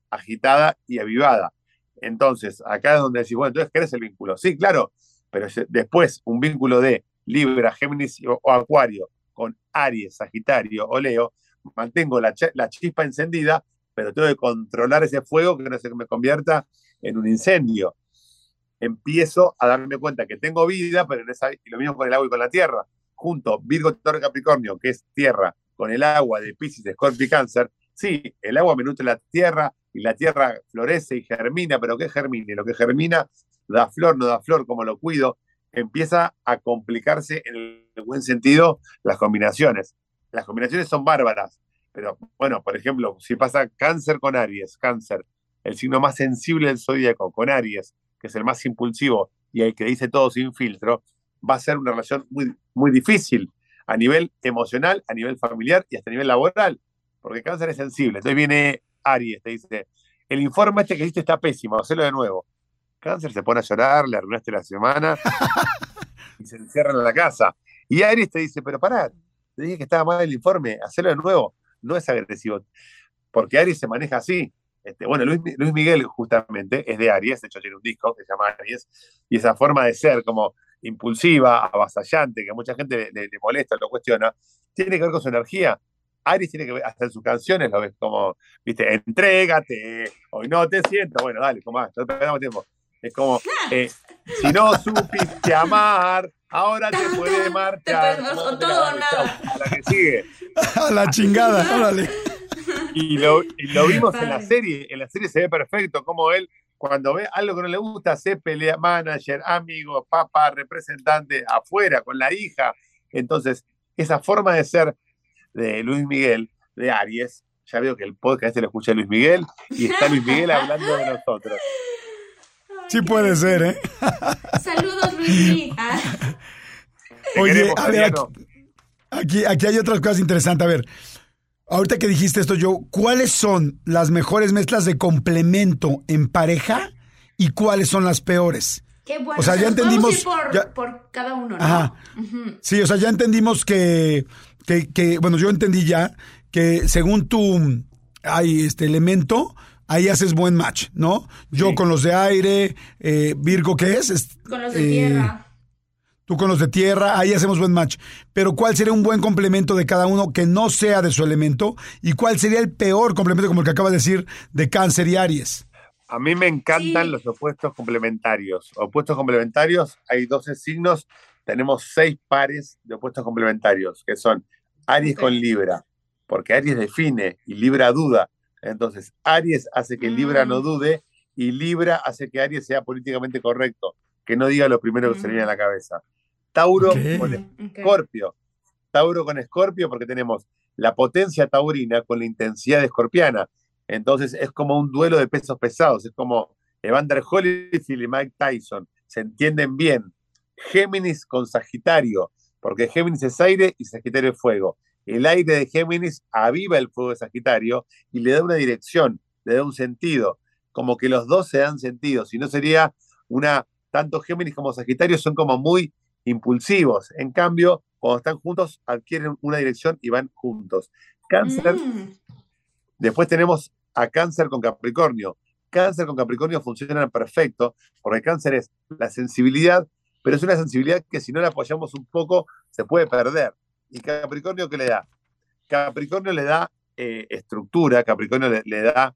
agitada y avivada. Entonces, acá es donde decís, bueno, entonces ¿qué es el vínculo? Sí, claro, pero después un vínculo de Libra, Géminis o, Acuario con Aries, Sagitario o Leo, mantengo la, chispa encendida, pero tengo que controlar ese fuego que no se me convierta en un incendio. Empiezo a darme cuenta que tengo vida, pero en esa, y lo mismo con el agua y con la tierra. Junto Virgo, Torre, Capricornio, que es tierra, con el agua de Pisces, Escorpio y Cáncer, Sí, el agua me nutre la tierra y la tierra florece y germina, pero ¿qué germine? Lo que germina da flor, no da flor, como lo cuido, empieza a complicarse en el buen sentido las combinaciones. Las combinaciones son bárbaras, pero bueno, por ejemplo, si pasa cáncer con Aries, cáncer, el signo más sensible del zodíaco, con Aries, que es el más impulsivo y el que dice todo sin filtro, va a ser una relación muy, muy difícil a nivel emocional, a nivel familiar y hasta a nivel laboral porque cáncer es sensible. Entonces viene Aries, te dice, el informe este que hiciste está pésimo, hacelo de nuevo. Cáncer se pone a llorar, le arruinaste la semana [laughs] y se encierra en la casa. Y Aries te dice, pero pará, te dije que estaba mal el informe, hacelo de nuevo. No es agresivo, porque Aries se maneja así. Este, bueno, Luis, Miguel justamente es de Aries, de hecho tiene un disco que se llama Aries, y esa forma de ser como impulsiva, avasallante, que a mucha gente le molesta, lo cuestiona, tiene que ver con su energía. Aries tiene que ver, hasta en sus canciones lo ves como, viste, entrégate, hoy no te siento, bueno, dale, como no perdamos tiempo. Es como, [laughs] eh, si no supiste amar, ahora te puede marchar. Te todo o nada. A la que sigue. [laughs] A la chingada, [laughs] órale. Y lo, lo vimos en la serie, en la serie se ve perfecto como él, cuando ve algo que no le gusta, se pelea manager, amigo, papá, representante, afuera, con la hija. Entonces, esa forma de ser de Luis Miguel, de Aries. Ya veo que el podcast se lo escucha Luis Miguel y está Luis Miguel [laughs] hablando de nosotros. Sí puede ser, ¿eh? Saludos, Luis. [laughs] Ah. Oye, a ver, aquí, aquí, hay otras cosas interesantes. A ver, ahorita que dijiste esto, yo, ¿cuáles son las mejores mezclas de complemento en pareja y cuáles son las peores? Qué bueno. O sea, ya entendimos. por, por, cada uno, ¿no? Ajá. Sí, o sea, ya entendimos que que, bueno, yo entendí ya que según tu hay este elemento, ahí haces buen match, ¿no? Yo con los de aire, eh, Virgo, ¿qué es? Con los de tierra. Tú con los de tierra, ahí hacemos buen match. Pero ¿cuál sería un buen complemento de cada uno que no sea de su elemento? ¿Y cuál sería el peor complemento, como el que acaba de decir, de cáncer y Aries? A mí me encantan Sí. los opuestos complementarios. Opuestos complementarios, hay 12 signos, tenemos seis pares de opuestos complementarios, que son Aries con Libra, porque Aries define y Libra duda. Entonces, Aries hace que Libra no Mm. dude y Libra hace que Aries sea políticamente correcto, que no diga lo primero que se le viene a la cabeza. Tauro con. Escorpio. Tauro con Escorpio porque tenemos la potencia taurina con la intensidad de escorpiana. Entonces es como un duelo de pesos pesados, es como Evander Holyfield y Mike Tyson, se entienden bien. Géminis con Sagitario, porque Géminis es aire y Sagitario es fuego. El aire de Géminis aviva el fuego de Sagitario y le da una dirección, le da un sentido, como que los dos se dan sentido, si no sería una, tanto Géminis como Sagitario son como muy impulsivos. En cambio, cuando están juntos, adquieren una dirección y van juntos. Cáncer, Mm. después tenemos a Cáncer con Capricornio. Cáncer con Capricornio funcionan perfecto, porque Cáncer es la sensibilidad, pero es una sensibilidad que si no la apoyamos un poco, se puede perder. ¿Y Capricornio qué le da? Capricornio le da eh, estructura, Capricornio le, da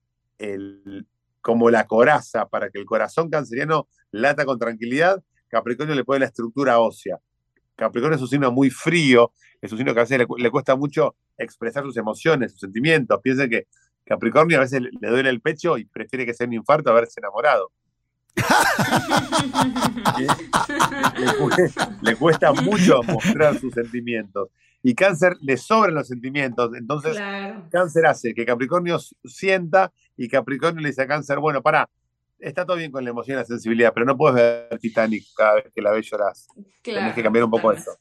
como la coraza para que el corazón canceriano lata con tranquilidad, Capricornio le pone la estructura ósea. Capricornio es un signo muy frío, es un signo que a veces le, cu- le cuesta mucho expresar sus emociones, sus sentimientos. Piensen que Capricornio a veces le, le duele el pecho y prefiere que sea un infarto haberse enamorado. Le, cu- le cuesta mucho mostrar sus sentimientos. Y Cáncer le sobran los sentimientos. Entonces, Claro. Cáncer hace que Capricornio sienta y Capricornio le dice a Cáncer, bueno, pará, está todo bien con la emoción y la sensibilidad, pero no puedes ver Titanic cada vez que la ves llorás. Tenés claro, que cambiar un poco eso.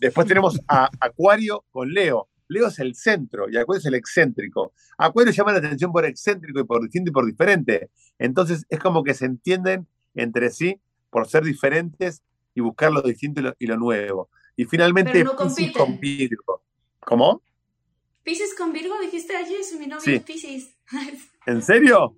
Después tenemos a Acuario con Leo. Leo es el centro y Acuario es el excéntrico. Acuario llama la atención por excéntrico y por distinto y por diferente. Entonces es como que se entienden entre sí por ser diferentes y buscar lo distinto y lo, y lo nuevo. Y finalmente Pero no con Virgo. ¿Cómo? Piscis con Virgo, dijiste ayer, mi novio Sí. es. [laughs] ¿En serio?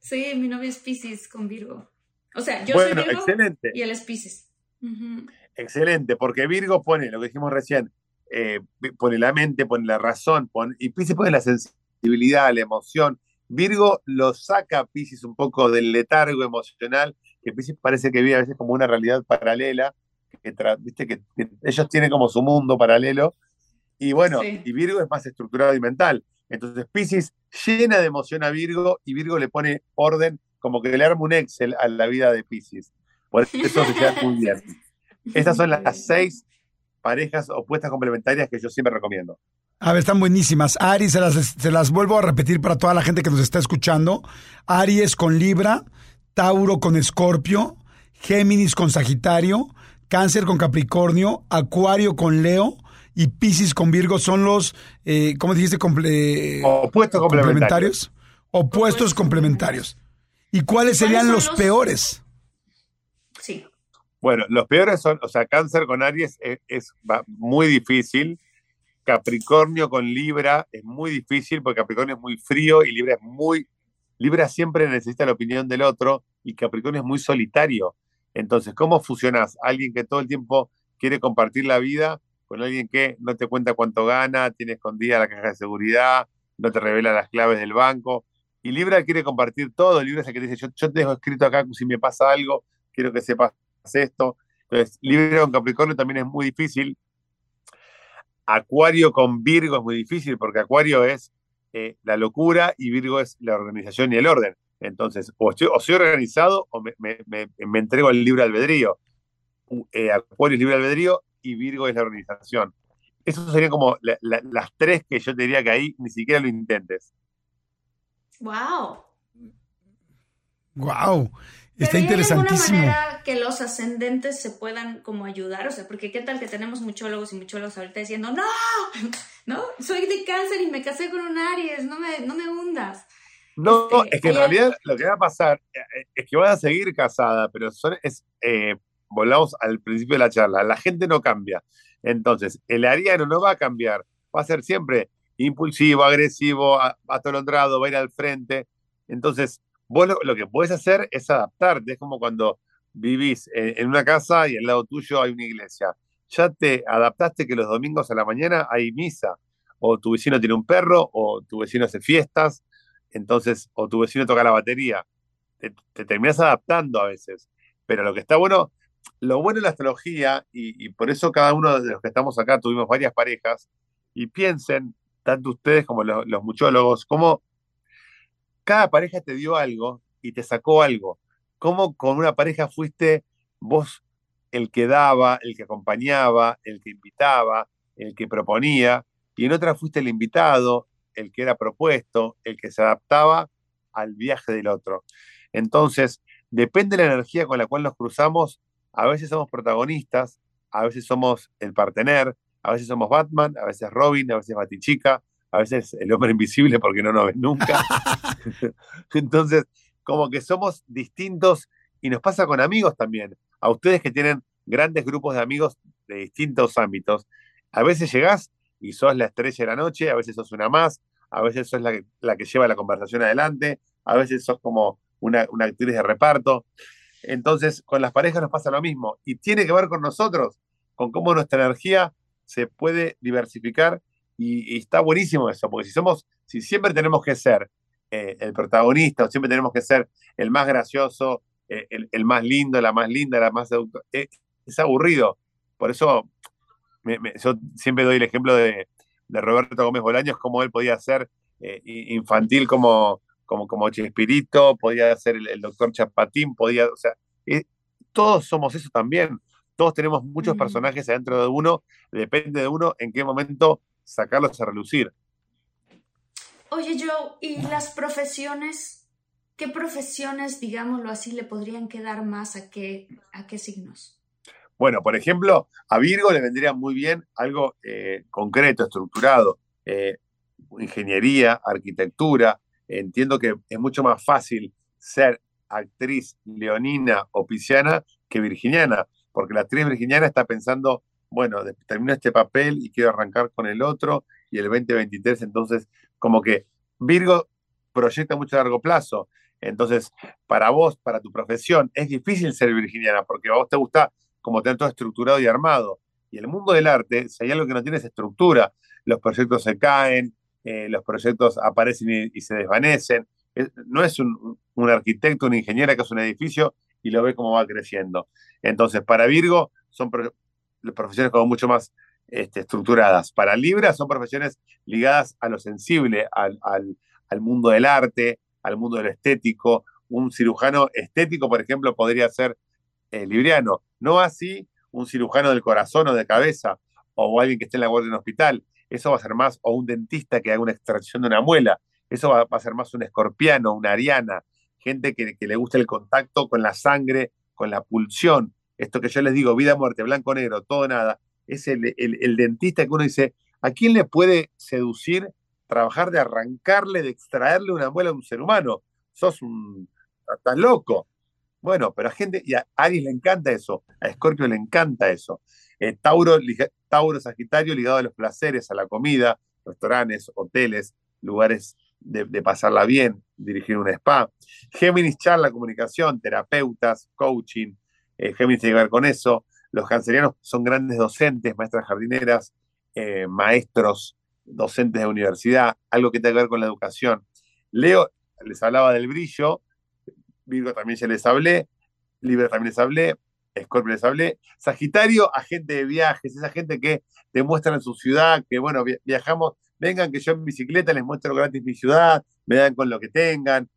sí, mi novio es Piscis con Virgo. O sea, yo bueno, soy Virgo excelente. y él es Piscis. Ujú. Excelente, porque Virgo pone lo que dijimos recién, eh, pone la mente, pone la razón, pone, y Pisces pone la sensibilidad, la emoción. Virgo lo saca a Pisces un poco del letargo emocional, que Pisces parece que vive a veces como una realidad paralela, que, viste que, que ellos tienen como su mundo paralelo, y bueno, Sí. y Virgo es más estructurado y mental. Entonces Pisces llena de emoción a Virgo y Virgo le pone orden, como que le arma un Excel a la vida de Pisces. Por eso se llevan [laughs] muy bien. Estas son las seis parejas opuestas complementarias que yo siempre recomiendo. A ver, están buenísimas. Aries, se las, se las vuelvo a repetir para toda la gente que nos está escuchando. Aries con Libra, Tauro con Escorpio, Géminis con Sagitario, Cáncer con Capricornio, Acuario con Leo y Piscis con Virgo son los, eh, ¿cómo dijiste? Comple- Opuestos complementarios. complementarios. Opuestos complementarios. ¿Y cuáles serían los- peores? Bueno, los peores son, o sea, Cáncer con Aries es, muy difícil. Capricornio con Libra es muy difícil porque Capricornio es muy frío y Libra es muy. Libra siempre necesita la opinión del otro y Capricornio es muy solitario. Entonces, ¿cómo fusionas alguien que todo el tiempo quiere compartir la vida con alguien que no te cuenta cuánto gana, tiene escondida la caja de seguridad, no te revela las claves del banco? Y Libra quiere compartir todo. Libra es el que dice: Yo, yo te dejo escrito acá si me pasa algo, quiero que sepas esto. Entonces, Libra con Capricornio también es muy difícil. Acuario con Virgo es muy difícil porque Acuario es eh, la locura y Virgo es la organización y el orden. Entonces, o, estoy, o soy organizado o me, me- me- me entrego al libre albedrío. Eh, Acuario es libre albedrío y Virgo es la organización. Esas serían como la- la- las tres que yo te diría que ahí ni siquiera lo intentes. Wow. Wow, está Pero ¿y hay interesantísimo. alguna manera que los ascendentes se puedan como ayudar? O sea, porque qué tal que tenemos muchólogos y muchólogos ahorita diciendo, no, no, soy de cáncer y me casé con un Aries, no me, no me hundas. No, Este, es que en realidad lo que va a pasar eh, es que vas a seguir casada, pero son, es, eh, volvamos al principio de la charla, la gente no cambia. Entonces, el ariano no va a cambiar, va a ser siempre impulsivo, agresivo, atolondrado, va a ir al frente. Entonces, vos lo, lo que podés hacer es adaptarte, es como cuando vivís en, en una casa y al lado tuyo hay una iglesia. Ya te adaptaste que los domingos a la mañana hay misa, o tu vecino tiene un perro, o tu vecino hace fiestas, entonces, o tu vecino toca la batería. te, terminas adaptando a veces. Pero lo que está bueno, lo bueno de la astrología, y, por eso cada uno de los que estamos acá tuvimos varias parejas, y piensen, tanto ustedes como los, los muchólogos, cómo cada pareja te dio algo y te sacó algo. Cómo con una pareja fuiste vos el que daba, el que acompañaba, el que invitaba, el que proponía, y en otra fuiste el invitado, el que era propuesto, el que se adaptaba al viaje del otro. Entonces, depende de la energía con la cual nos cruzamos, a veces somos protagonistas, a veces somos el partener, a veces somos Batman, a veces Robin, a veces Batichica, a veces el hombre invisible porque no nos ven nunca. [laughs] [laughs] Entonces, como que somos distintos y nos pasa con amigos también. A ustedes que tienen grandes grupos de amigos de distintos ámbitos, a veces llegás y sos la estrella de la noche, a veces sos una más, a veces sos la que, la que lleva la conversación adelante, a veces sos como una, actriz de reparto. Entonces, con las parejas nos pasa lo mismo y tiene que ver con nosotros, con cómo nuestra energía se puede diversificar y, está buenísimo eso, porque si somos, si siempre tenemos que ser eh, el protagonista o siempre tenemos que ser el más gracioso, eh, el, más lindo, la más linda, la más eh, es aburrido. Por eso yo siempre doy el ejemplo de, Roberto Gómez Bolaños, cómo él podía ser infantil como, como, como Chespirito, podía ser el, doctor Chapatín, podía, o sea, todos somos eso también. Todos tenemos muchos personajes adentro de uno, depende de uno en qué momento sacarlos a relucir. Oye, Joe, ¿y las profesiones? ¿Qué profesiones, digámoslo así, le podrían quedar más a qué, a qué signos? Bueno, por ejemplo, a Virgo le vendría muy bien algo eh, concreto, estructurado. Eh, ingeniería, arquitectura. Entiendo que es mucho más fácil ser actriz leonina o pisciana que virginiana, porque la actriz virginiana está pensando bueno, termino este papel y quiero arrancar con el otro, y el 2023, entonces, como que Virgo proyecta mucho a largo plazo. Entonces, para vos, para tu profesión, es difícil ser virginiana, porque a vos te gusta como tener todo estructurado y armado. Y el mundo del arte, si hay algo que no tiene es estructura. Los proyectos se caen, eh, los proyectos aparecen y, se desvanecen. no es un, arquitecto, una ingeniera que hace un edificio y lo ve cómo va creciendo. Entonces, para Virgo, son profesiones como mucho más este, estructuradas. Para Libra son profesiones ligadas a lo sensible, al, mundo del arte, al mundo del estético. Un cirujano estético, por ejemplo, podría ser eh, libriano. No así un cirujano del corazón o de cabeza, o alguien que esté en la guardia en un hospital. Eso va a ser más, o un dentista que haga una extracción de una muela. Eso va, a ser más un escorpiano, una ariana, gente que, que le gusta el contacto con la sangre, con la pulsión esto que yo les digo, vida, muerte, blanco, negro, todo, nada, es el, dentista que uno dice, ¿a quién le puede seducir trabajar de arrancarle, de extraerle una muela a un ser humano? Sos un... estás loco. Bueno, pero a gente, y a Aries le encanta eso, a Scorpio le encanta eso. Eh, Tauro, Tauro, Sagitario ligado a los placeres, a la comida, restaurantes, hoteles, lugares de, de, pasarla bien, dirigir un spa. Géminis, charla, comunicación, terapeutas, coaching, eh, Géminis tiene que ver con eso. Los cancerianos son grandes docentes, maestras jardineras, eh, maestros, docentes de universidad, algo que tiene que ver con la educación. Leo les hablaba del brillo, Virgo también ya les hablé, Libra también les hablé, Escorpio les hablé. Sagitario, agente de viajes, esa gente que te muestra en su ciudad, que bueno, viajamos, vengan que yo en bicicleta les muestro gratis mi ciudad, me dan con lo que tengan,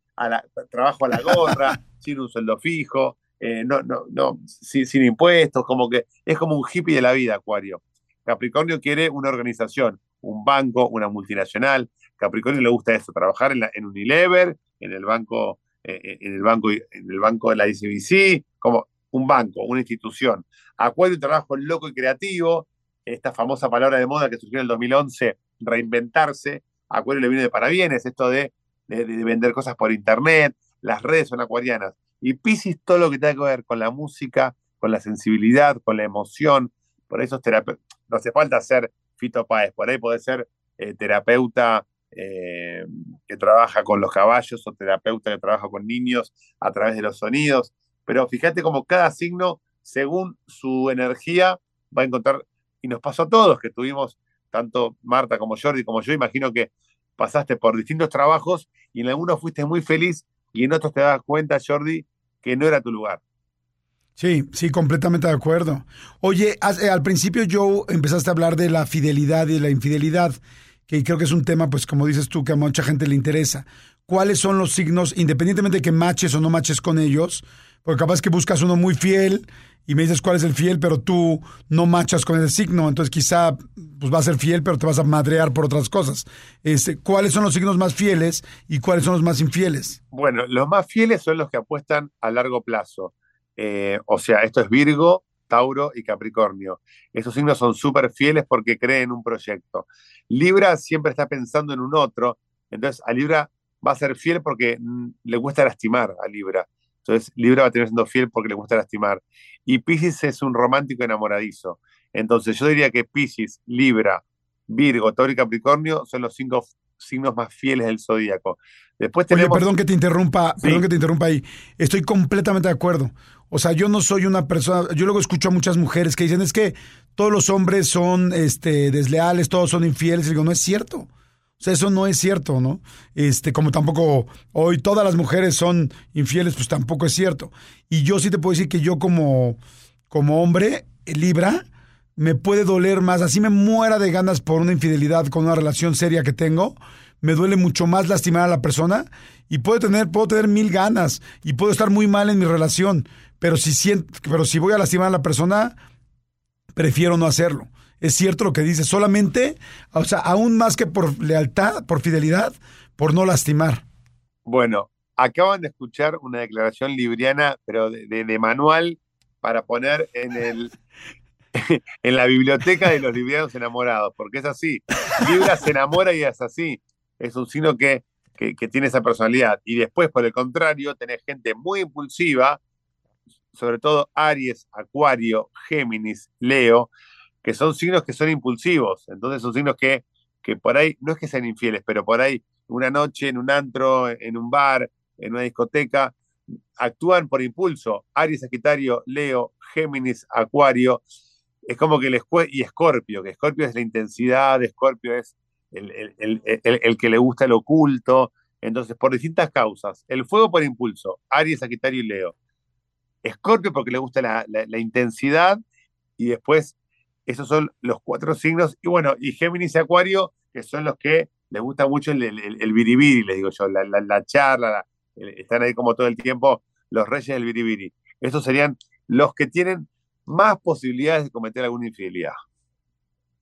trabajo a la gorra, [laughs] sin un sueldo fijo, eh, no, no, no, sin, impuestos, como que es como un hippie de la vida, Acuario. Capricornio quiere una organización, un banco, una multinacional. Capricornio le gusta eso, trabajar en, la, en Unilever, en el banco, eh, eh, en el banco, en el banco de la ICBC, como un banco, una institución. Acuario, trabajo loco y creativo, esta famosa palabra de moda que surgió en el 2011, reinventarse. Acuario le viene de parabienes, esto de, de vender cosas por internet, las redes son acuarianas. Y Pisces todo lo que tenga que ver con la música, con la sensibilidad, con la emoción. Por eso es terapeuta. No hace falta ser Fito Páez, por ahí puede ser eh, terapeuta eh, que trabaja con los caballos o terapeuta que trabaja con niños a través de los sonidos. Pero fíjate como cada signo, según su energía, va a encontrar, y nos pasó a todos, que tuvimos, tanto Marta como Jordi como yo, imagino que pasaste por distintos trabajos y en algunos fuiste muy feliz y en otros te das cuenta, Jordi, que no era tu lugar. Sí, sí, completamente de acuerdo. Oye, eh, al principio yo empezaste a hablar de la fidelidad y de la infidelidad, que creo que es un tema, pues como dices tú, que a mucha gente le interesa. ¿Cuáles son los signos, independientemente de que maches o no maches con ellos? Porque capaz que buscas uno muy fiel y me dices cuál es el fiel, pero tú no machas con el signo, entonces quizá pues va a ser fiel, pero te vas a madrear por otras cosas. Este, ¿Cuáles son los signos más fieles y cuáles son los más infieles? Bueno, los más fieles son los que apuestan a largo plazo. Eh, o sea, esto es Virgo, Tauro y Capricornio. Esos signos son súper fieles porque creen en un proyecto. Libra siempre está pensando en un otro, entonces a Libra va a ser fiel porque mm, le gusta lastimar a Libra. Entonces Libra va a tener siendo fiel porque le gusta lastimar. Y Pisces es un romántico enamoradizo. Entonces yo diría que Pisces, Libra, Virgo, Tauro y Capricornio son los cinco signos más fieles del zodíaco. Después tenemos... Oye, perdón que te interrumpa, perdón que te interrumpa ahí. Estoy completamente de acuerdo. O sea, yo no soy una persona, yo luego escucho a muchas mujeres que dicen es que todos los hombres son este desleales, todos son infieles, y digo, no es cierto. Sea, eso no es cierto, ¿no? Este, como tampoco hoy todas las mujeres son infieles, pues tampoco es cierto. Y yo sí te puedo decir que yo como, como hombre, Libra, me puede doler más, así me muera de ganas por una infidelidad con una relación seria que tengo, me duele mucho más lastimar a la persona y puedo tener, puedo tener mil ganas y puedo estar muy mal en mi relación, pero si siento, pero si voy a lastimar a la persona, prefiero no hacerlo. Es cierto lo que dice, solamente, o sea, aún más que por lealtad, por fidelidad, por no lastimar. Bueno, acaban de escuchar una declaración libriana, pero de, manual para poner en el [laughs] en la biblioteca de los librianos enamorados, porque es así. Libra se enamora y es así. Es un signo que, que, tiene esa personalidad. Y después, por el contrario, tenés gente muy impulsiva, sobre todo Aries, Acuario, Géminis, Leo, que son signos que son impulsivos. Entonces son signos que, que por ahí, no es que sean infieles, pero por ahí una noche en un antro, en un bar, en una discoteca, actúan por impulso. Aries, Sagitario, Leo, Géminis, Acuario es como que el y Escorpio, que Escorpio es la intensidad, Escorpio es el, que le gusta el oculto. Entonces, por distintas causas, el fuego por impulso, Aries, Sagitario y Leo. Escorpio porque le gusta la, intensidad y después esos son los cuatro signos. Y bueno, y Géminis y Acuario, que son los que les gusta mucho el, el, biribiri, les digo yo, la, charla, están ahí como todo el tiempo los reyes del biribiri. Estos serían los que tienen más posibilidades de cometer alguna infidelidad.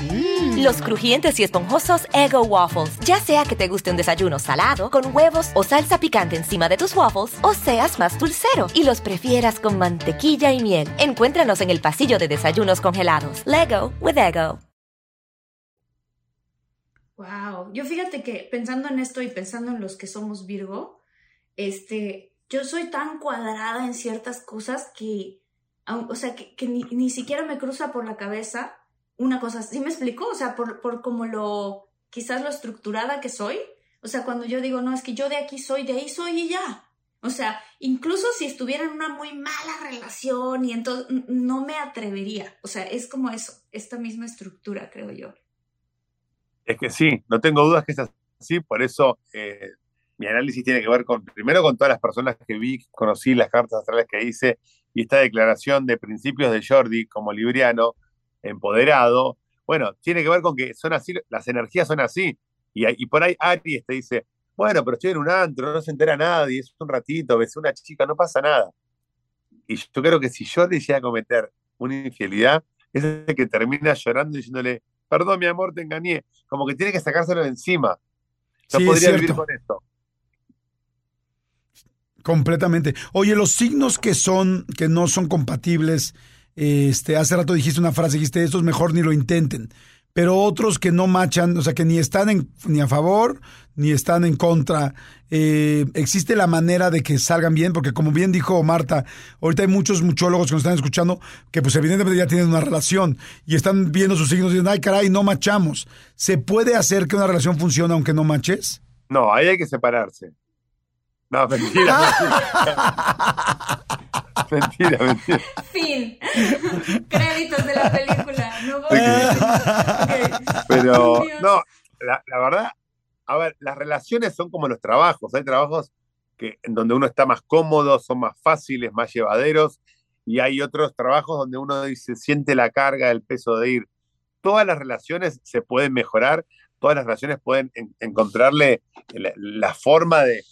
Mm. Los crujientes y esponjosos Ego Waffles. Ya sea que te guste un desayuno salado, con huevos o salsa picante encima de tus waffles, o seas más dulcero y los prefieras con mantequilla y miel. Encuéntranos en el pasillo de desayunos congelados. Lego with Ego. Wow, yo fíjate que pensando en esto y pensando en los que somos Virgo, este, yo soy tan cuadrada en ciertas cosas que, o sea, que, ni, ni siquiera me cruza por la cabeza una cosa, ¿sí me explicó? O sea, por, por como lo, quizás lo estructurada que soy. O sea, cuando yo digo, no, es que yo de aquí soy, de ahí soy y ya. O sea, incluso si estuviera en una muy mala relación y entonces no me atrevería. O sea, es como eso, esta misma estructura, creo yo. Es que sí, no tengo dudas que es así, por eso eh, mi análisis tiene que ver con, primero con todas las personas que vi, conocí las cartas astrales que hice y esta declaración de principios de Jordi como libriano, empoderado, bueno, tiene que ver con que son así, las energías son así. Y, y por ahí Aries te dice, bueno, pero estoy en un antro, no se entera nadie, es un ratito, ves una chica, no pasa nada. Y yo creo que si yo llega a cometer una infidelidad, es el que termina llorando diciéndole, perdón, mi amor, te engañé. Como que tiene que sacárselo de encima. Yo podría vivir con esto. Completamente. Oye, los signos que son, que no son compatibles este, hace rato dijiste una frase, dijiste, estos mejor ni lo intenten. Pero otros que no machan, o sea, que ni están ni a favor ni están en contra. Eh, ¿Existe la manera de que salgan bien? Porque como bien dijo Marta, ahorita hay muchos muchólogos que nos están escuchando que pues evidentemente ya tienen una relación y están viendo sus signos y dicen, ay caray, no machamos. ¿Se puede hacer que una relación funcione aunque no maches? No, ahí hay que separarse. No, mentira. [laughs] mentira, [laughs] mentira. Fin. Créditos de la película. No voy a... Ok. [laughs] Pero, no, la, la verdad, a ver, las relaciones son como los trabajos. Hay trabajos que, en donde uno está más cómodo, son más fáciles, más llevaderos, y hay otros trabajos donde uno dice, siente la carga, el peso de ir. Todas las relaciones se pueden mejorar, todas las relaciones pueden en- encontrarle la, la forma de,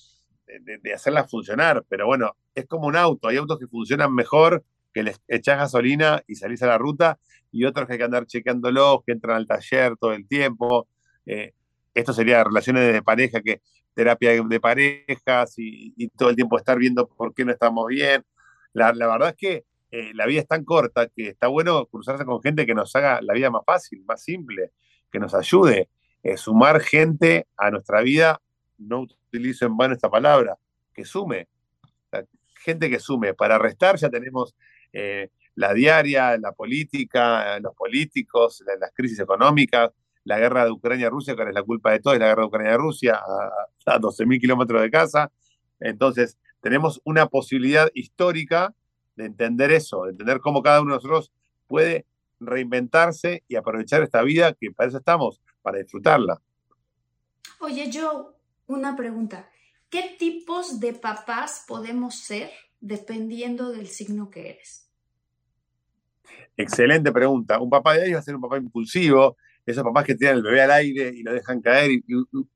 de, de hacerlas funcionar, pero bueno, es como un auto, hay autos que funcionan mejor, que les echás gasolina y salís a la ruta, y otros que hay que andar chequeándolos, que entran al taller todo el tiempo. Eh, esto sería relaciones de pareja, que terapia de- parejas y, todo el tiempo estar viendo por qué no estamos bien. La, la verdad es que eh, la vida es tan corta que está bueno cruzarse con gente que nos haga la vida más fácil, más simple, que nos ayude. Eh, sumar gente a nuestra vida, no utilizo en vano esta palabra, que sume. Sea, gente que sume. Para restar ya tenemos eh, la diaria, la política, los políticos, la- las crisis económicas, la guerra de Ucrania-Rusia, que es la culpa de todo, es la guerra de Ucrania-Rusia a, a 12.000 kilómetros de casa. Entonces, tenemos una posibilidad histórica de entender eso, de entender cómo cada uno de nosotros puede reinventarse y aprovechar esta vida que para eso estamos, para disfrutarla. Oye, Joe, una pregunta. ¿Qué tipos de papás podemos ser dependiendo del signo que eres? Excelente pregunta. Un papá de ellos va a ser un papá impulsivo, esos papás que tiran el bebé al aire y lo dejan caer, y,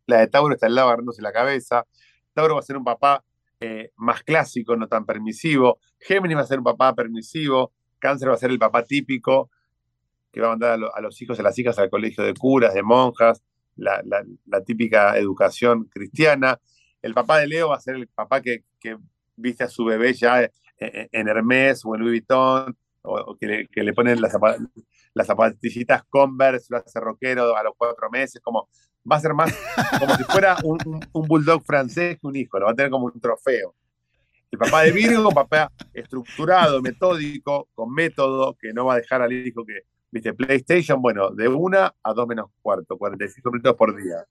la de Tauro está al lado agarrándose la cabeza. Tauro va a ser un papá eh, más clásico, no tan permisivo. Géminis va a ser un papá permisivo. Cáncer va a ser el papá típico, que va a mandar a, a los hijos y a las hijas al colegio de curas, de monjas, la, típica educación cristiana. El papá de Leo va a ser el papá que, viste a su bebé ya en, en Hermes o en Louis Vuitton, o, que, le, ponen las, zapa- las zapatillitas Converse, lo hace rockero a los cuatro meses, como va a ser más como si fuera un, un- bulldog francés que un hijo, lo va a tener como un trofeo. El papá de Virgo, papá estructurado, metódico, con método, que no va a dejar al hijo que, viste, PlayStation, bueno, de una a dos menos cuarto, 45 minutos por día.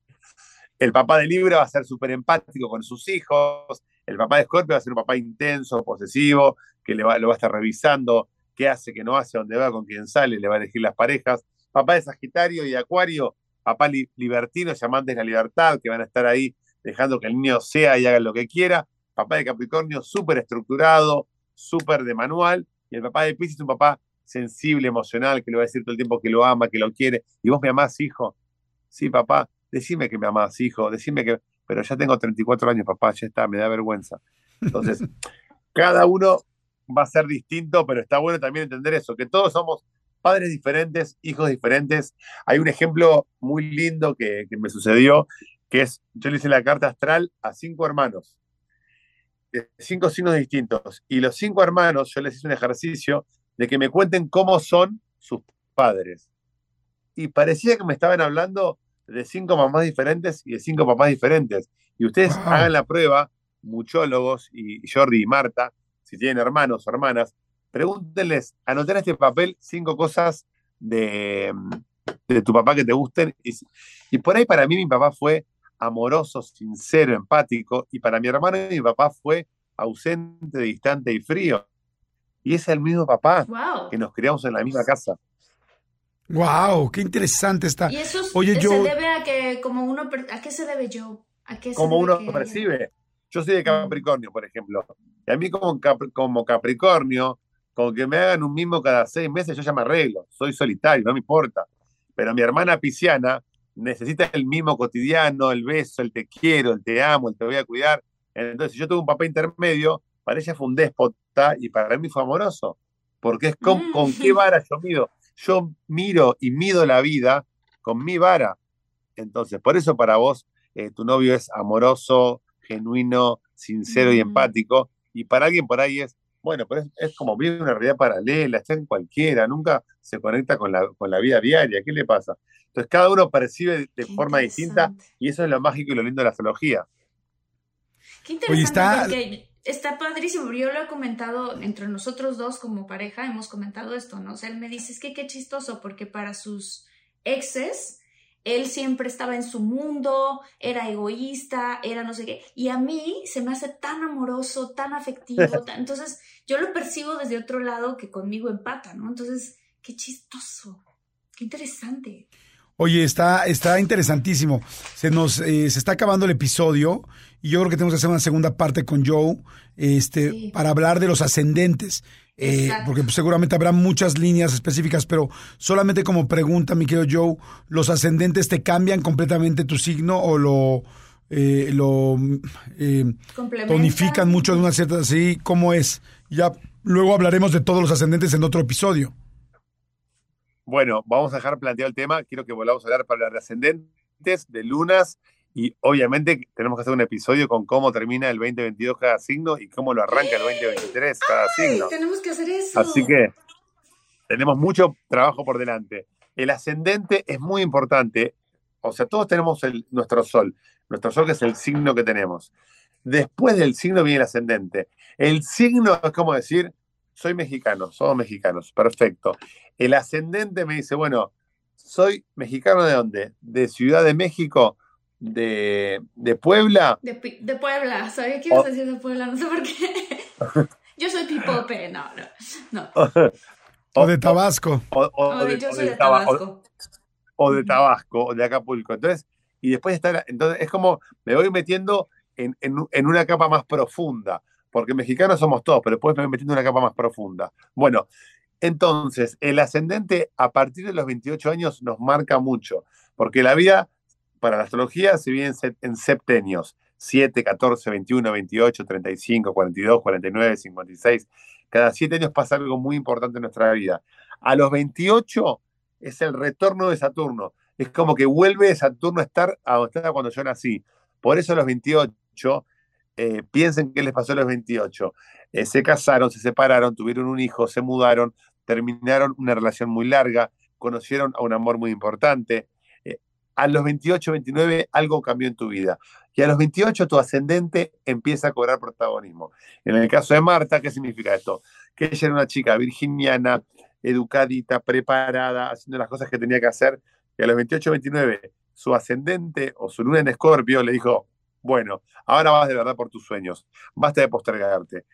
El papá de Libra va a ser súper empático con sus hijos. El papá de Scorpio va a ser un papá intenso, posesivo, que le va, lo va a estar revisando qué hace, qué no hace, dónde va, con quién sale, le va a elegir las parejas. Papá de Sagitario y Acuario, papá li- libertino, amantes de la libertad, que van a estar ahí dejando que el niño sea y haga lo que quiera. Papá de Capricornio, súper estructurado, súper de manual. Y el papá de Pisces, un papá sensible, emocional, que le va a decir todo el tiempo que lo ama, que lo quiere. ¿Y vos me amás, hijo? Sí, papá, decime que me amás, hijo, decime que... Pero ya tengo 34 años, papá, ya está, me da vergüenza. Entonces, [laughs] cada uno va a ser distinto, pero está bueno también entender eso, que todos somos padres diferentes, hijos diferentes. Hay un ejemplo muy lindo que, que me sucedió, que es, yo le hice la carta astral a cinco hermanos, de cinco signos distintos, y los cinco hermanos, yo les hice un ejercicio de que me cuenten cómo son sus padres. Y parecía que me estaban hablando de cinco mamás diferentes y de cinco papás diferentes. Y ustedes Wow. hagan la prueba, muchólogos y Jordi y Marta, si tienen hermanos o hermanas, pregúntenles, anotar en este papel cinco cosas de, de tu papá que te gusten. Y, y por ahí para mí mi papá fue amoroso, sincero, empático, y para mi hermano mi papá fue ausente, distante y frío. Y es el mismo papá ¡Wow! que nos criamos en la misma casa. Wow, qué interesante está. Y eso es- Oye, se yo- debe a que como uno... ¿A qué se debe Joe? ¿A qué se como debe uno que- percibe. Yo soy de Capricornio, por ejemplo. Y a mí como, Cap- como Capricornio, con que me hagan un mimo cada seis meses, yo ya me arreglo. Soy solitario, no me importa. Pero mi hermana pisciana necesita el mimo cotidiano, el beso, el te quiero, el te amo, el te voy a cuidar. Entonces, si yo tuve un papá intermedio, para ella fue un déspota y para mí fue amoroso. Porque es con, Mm. con qué vara yo mido. Yo miro y mido la vida con mi vara. Entonces, por eso para vos eh, tu novio es amoroso, genuino, sincero y Mm. empático. Y para alguien por ahí es, bueno, pero es, es como vive una realidad paralela, está en cualquiera, nunca se conecta con la, con la vida diaria. ¿Qué le pasa? Entonces, cada uno percibe de, Qué forma distinta y eso es lo mágico y lo lindo de la astrología. Qué interesante, está- porque está padrísimo. Yo lo he comentado entre nosotros dos como pareja, hemos comentado esto, ¿no? O sea, él me dice, es que qué chistoso, porque para sus exes, él siempre estaba en su mundo, era egoísta, era no sé qué. Y a mí se me hace tan amoroso, tan afectivo. [laughs] entonces, yo lo percibo desde otro lado que conmigo empata, ¿no? Entonces, qué chistoso, qué interesante. Oye, está, está interesantísimo. Se nos eh, se está acabando el episodio y yo creo que tenemos que hacer una segunda parte con Joe este, para hablar de los ascendentes. Eh, porque pues, seguramente habrá muchas líneas específicas, pero solamente como pregunta, mi querido Joe, ¿los ascendentes te cambian completamente tu signo o lo, eh, lo eh, tonifican mucho de una cierta así? ¿Cómo es? Ya luego hablaremos de todos los ascendentes en otro episodio. Bueno, vamos a dejar planteado el tema. Quiero que volvamos a hablar para hablar de ascendentes, de lunas y obviamente tenemos que hacer un episodio con cómo termina el 2022 cada signo y cómo lo arranca el 2023 cada signo. Tenemos que hacer eso. Así que tenemos mucho trabajo por delante. El ascendente es muy importante. O sea, todos tenemos el, nuestro sol. Nuestro sol que es el signo que tenemos. Después del signo viene el ascendente. El signo es como decir, soy mexicano, somos mexicanos, perfecto. El ascendente me dice, bueno, soy mexicano de dónde? De Ciudad de México de, de Puebla. De, de, Puebla, sabía que ibas a decir de Puebla, no sé por qué. [laughs] Yo soy pipope, no, no. no. [laughs] O, de Tabasco. O, de, yo soy de, Tabasco. O, de Tabasco, o de Acapulco. Entonces, y después está, entonces es como me voy metiendo en, en, en, una capa más profunda, porque mexicanos somos todos, pero después me metiendo en una capa más profunda. Bueno, entonces, el ascendente a partir de los 28 años nos marca mucho, porque la vida para la astrología se vive en septenios. 7, 14, 21, 28, 35, 42, 49, 56. Cada siete años pasa algo muy importante en nuestra vida. A los 28 es el retorno de Saturno. Es como que vuelve Saturno a estar a donde estaba cuando yo nací. Por eso a los 28, eh, piensen qué les pasó a los 28. Eh, se casaron, se separaron, tuvieron un hijo, se mudaron, terminaron una relación muy larga, conocieron a un amor muy importante, a los 28, 29 algo cambió en tu vida. Y a los 28 tu ascendente empieza a cobrar protagonismo. En el caso de Marta, ¿qué significa esto? Que ella era una chica virginiana, educadita, preparada, haciendo las cosas que tenía que hacer. Y a los 28, 29 su ascendente o su luna en escorpio le dijo, bueno, ahora vas de verdad por tus sueños, basta de postergarte,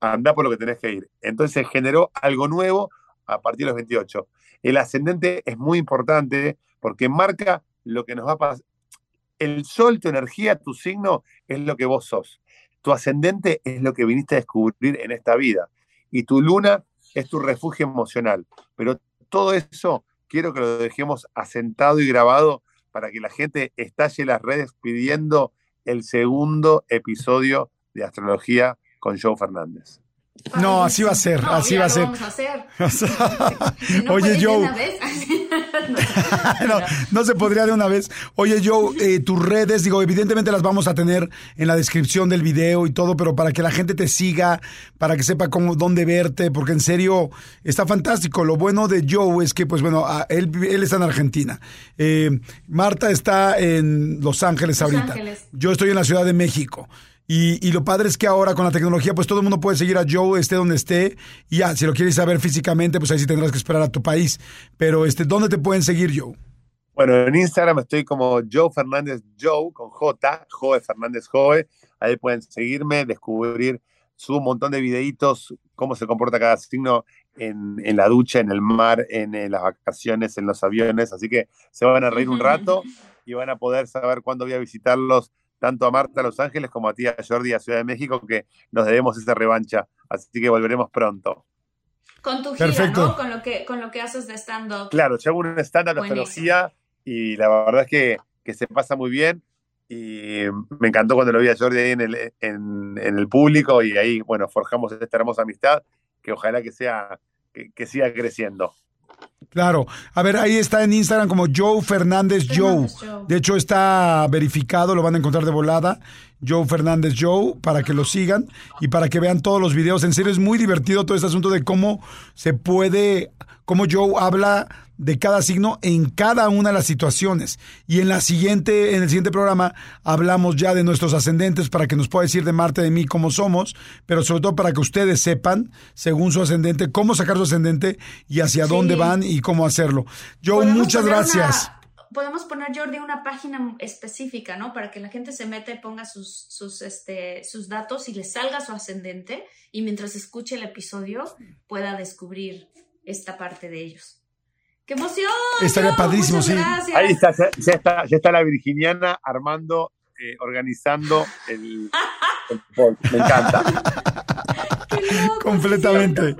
anda por lo que tenés que ir. Entonces generó algo nuevo a partir de los 28. El ascendente es muy importante porque marca lo que nos va a pasar. El sol, tu energía, tu signo es lo que vos sos. Tu ascendente es lo que viniste a descubrir en esta vida. Y tu luna es tu refugio emocional. Pero todo eso quiero que lo dejemos asentado y grabado para que la gente estalle las redes pidiendo el segundo episodio de Astrología con Joe Fernández. No, así va a ser, así va a ser. Vamos a hacer. [laughs] [laughs] Oye, Joe. [laughs] no, no, se podría de una vez. Oye, Joe, eh, tus redes, digo, evidentemente las vamos a tener en la descripción del video y todo, pero para que la gente te siga, para que sepa cómo, dónde verte, porque en serio está fantástico. Lo bueno de Joe es que, pues bueno, él, él está en Argentina. Eh, Marta está en Los Ángeles Los ahorita. Ángeles. Yo estoy en la Ciudad de México. Y, lo padre es que ahora con la tecnología, pues todo el mundo puede seguir a Joe, esté donde esté. Y ya, si lo quieres saber físicamente, pues ahí sí tendrás que esperar a tu país. Pero, este, ¿dónde te pueden seguir, Joe? Bueno, en Instagram estoy como Joe Fernández Joe, con J, Joe Fernández Joe. Ahí pueden seguirme, descubrir su montón de videitos, cómo se comporta cada signo en, en la ducha, en el mar, en, en, las vacaciones, en los aviones. Así que se van a reír un rato y van a poder saber cuándo voy a visitarlos tanto a Marta a Los Ángeles como a ti a Jordi a Ciudad de México, que nos debemos esa revancha. Así que volveremos pronto. Con tu gira, ¿no? Con lo, que, con lo que haces de stand-up. Claro, yo hago un stand-up de astrología y la verdad es que, que, se pasa muy bien. Y me encantó cuando lo vi a Jordi ahí en el, en, en el público y ahí, bueno, forjamos esta hermosa amistad que ojalá que sea, que, que siga creciendo. Claro. A ver, ahí está en Instagram como Joe Fernández Joe. De hecho, está verificado, lo van a encontrar de volada. Joe Fernández Joe, para que lo sigan y para que vean todos los videos. En serio, es muy divertido todo este asunto de cómo se puede, cómo Joe habla de cada signo en cada una de las situaciones. Y en la siguiente, en el siguiente programa, hablamos ya de nuestros ascendentes para que nos pueda decir de Marte, de mí, cómo somos, pero sobre todo para que ustedes sepan, según su ascendente, cómo sacar su ascendente y hacia sí. dónde van y cómo hacerlo. Joe, muchas gracias. Podemos poner, Jordi, una página específica, ¿no? Para que la gente se meta y ponga sus, sus, este, sus datos y le salga su ascendente y mientras escuche el episodio pueda descubrir esta parte de ellos. ¡Qué emoción! Estaría padrísimo, Muchas sí. gracias. Ahí está, ya, ya está, ya está la virginiana armando, eh, organizando el, [laughs] el. Me encanta. Completamente.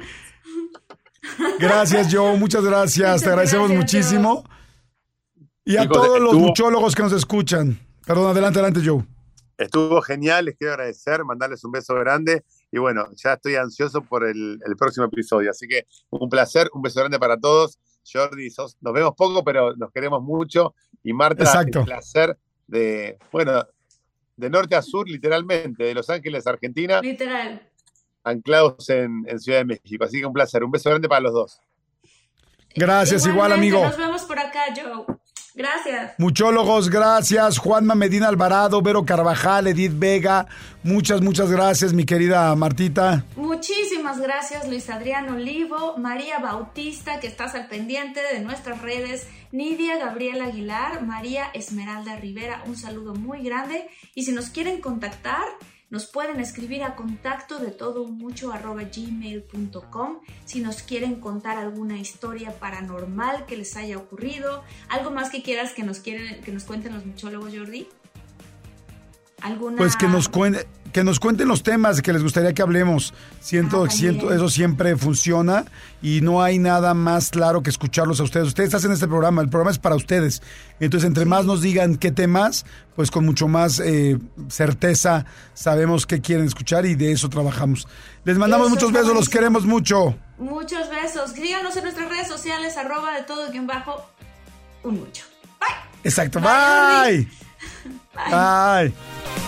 Gracias, Joe. Muchas gracias. Muchas Te agradecemos gracias, muchísimo. Y a todos los estuvo- muchólogos que nos escuchan. Perdón, adelante, adelante, Joe. Estuvo genial, les quiero agradecer, mandarles un beso grande y bueno, ya estoy ansioso por el, el próximo episodio. Así que un placer, un beso grande para todos. Jordi, sos- nos vemos poco, pero nos queremos mucho. Y Marta, Exacto. el placer de, bueno, de norte a sur, literalmente, de Los Ángeles, Argentina, Literal. anclados en, en Ciudad de México. Así que un placer, un beso grande para los dos. Gracias, igual, amigo. Nos vemos por acá, Joe. Gracias. Muchólogos, gracias. Juanma Medina Alvarado, Vero Carvajal, Edith Vega. Muchas, muchas gracias, mi querida Martita. Muchísimas gracias Luis Adrián Olivo, María Bautista, que estás al pendiente de nuestras redes, Nidia Gabriela Aguilar, María Esmeralda Rivera, un saludo muy grande. Y si nos quieren contactar, nos pueden escribir a contacto de todo mucho arroba gmail.com si nos quieren contar alguna historia paranormal que les haya ocurrido, algo más que quieras que nos quieren, que nos cuenten los muchólogos, Jordi. ¿Alguna... Pues que nos, cuen- que nos cuenten los temas que les gustaría que hablemos. Siento, Ah, siento, eso siempre funciona y no hay nada más claro que escucharlos a ustedes. Ustedes hacen este programa, el programa es para ustedes. Entonces, entre más nos digan qué temas, pues con mucho más eh, certeza sabemos qué quieren escuchar y de eso trabajamos. Les mandamos Eso muchos besos, los queremos mucho. Muchos besos. Síganos en nuestras redes sociales, arroba de todo guion bajo un mucho. Bye. Exacto, Bye, [laughs] bye. Bye.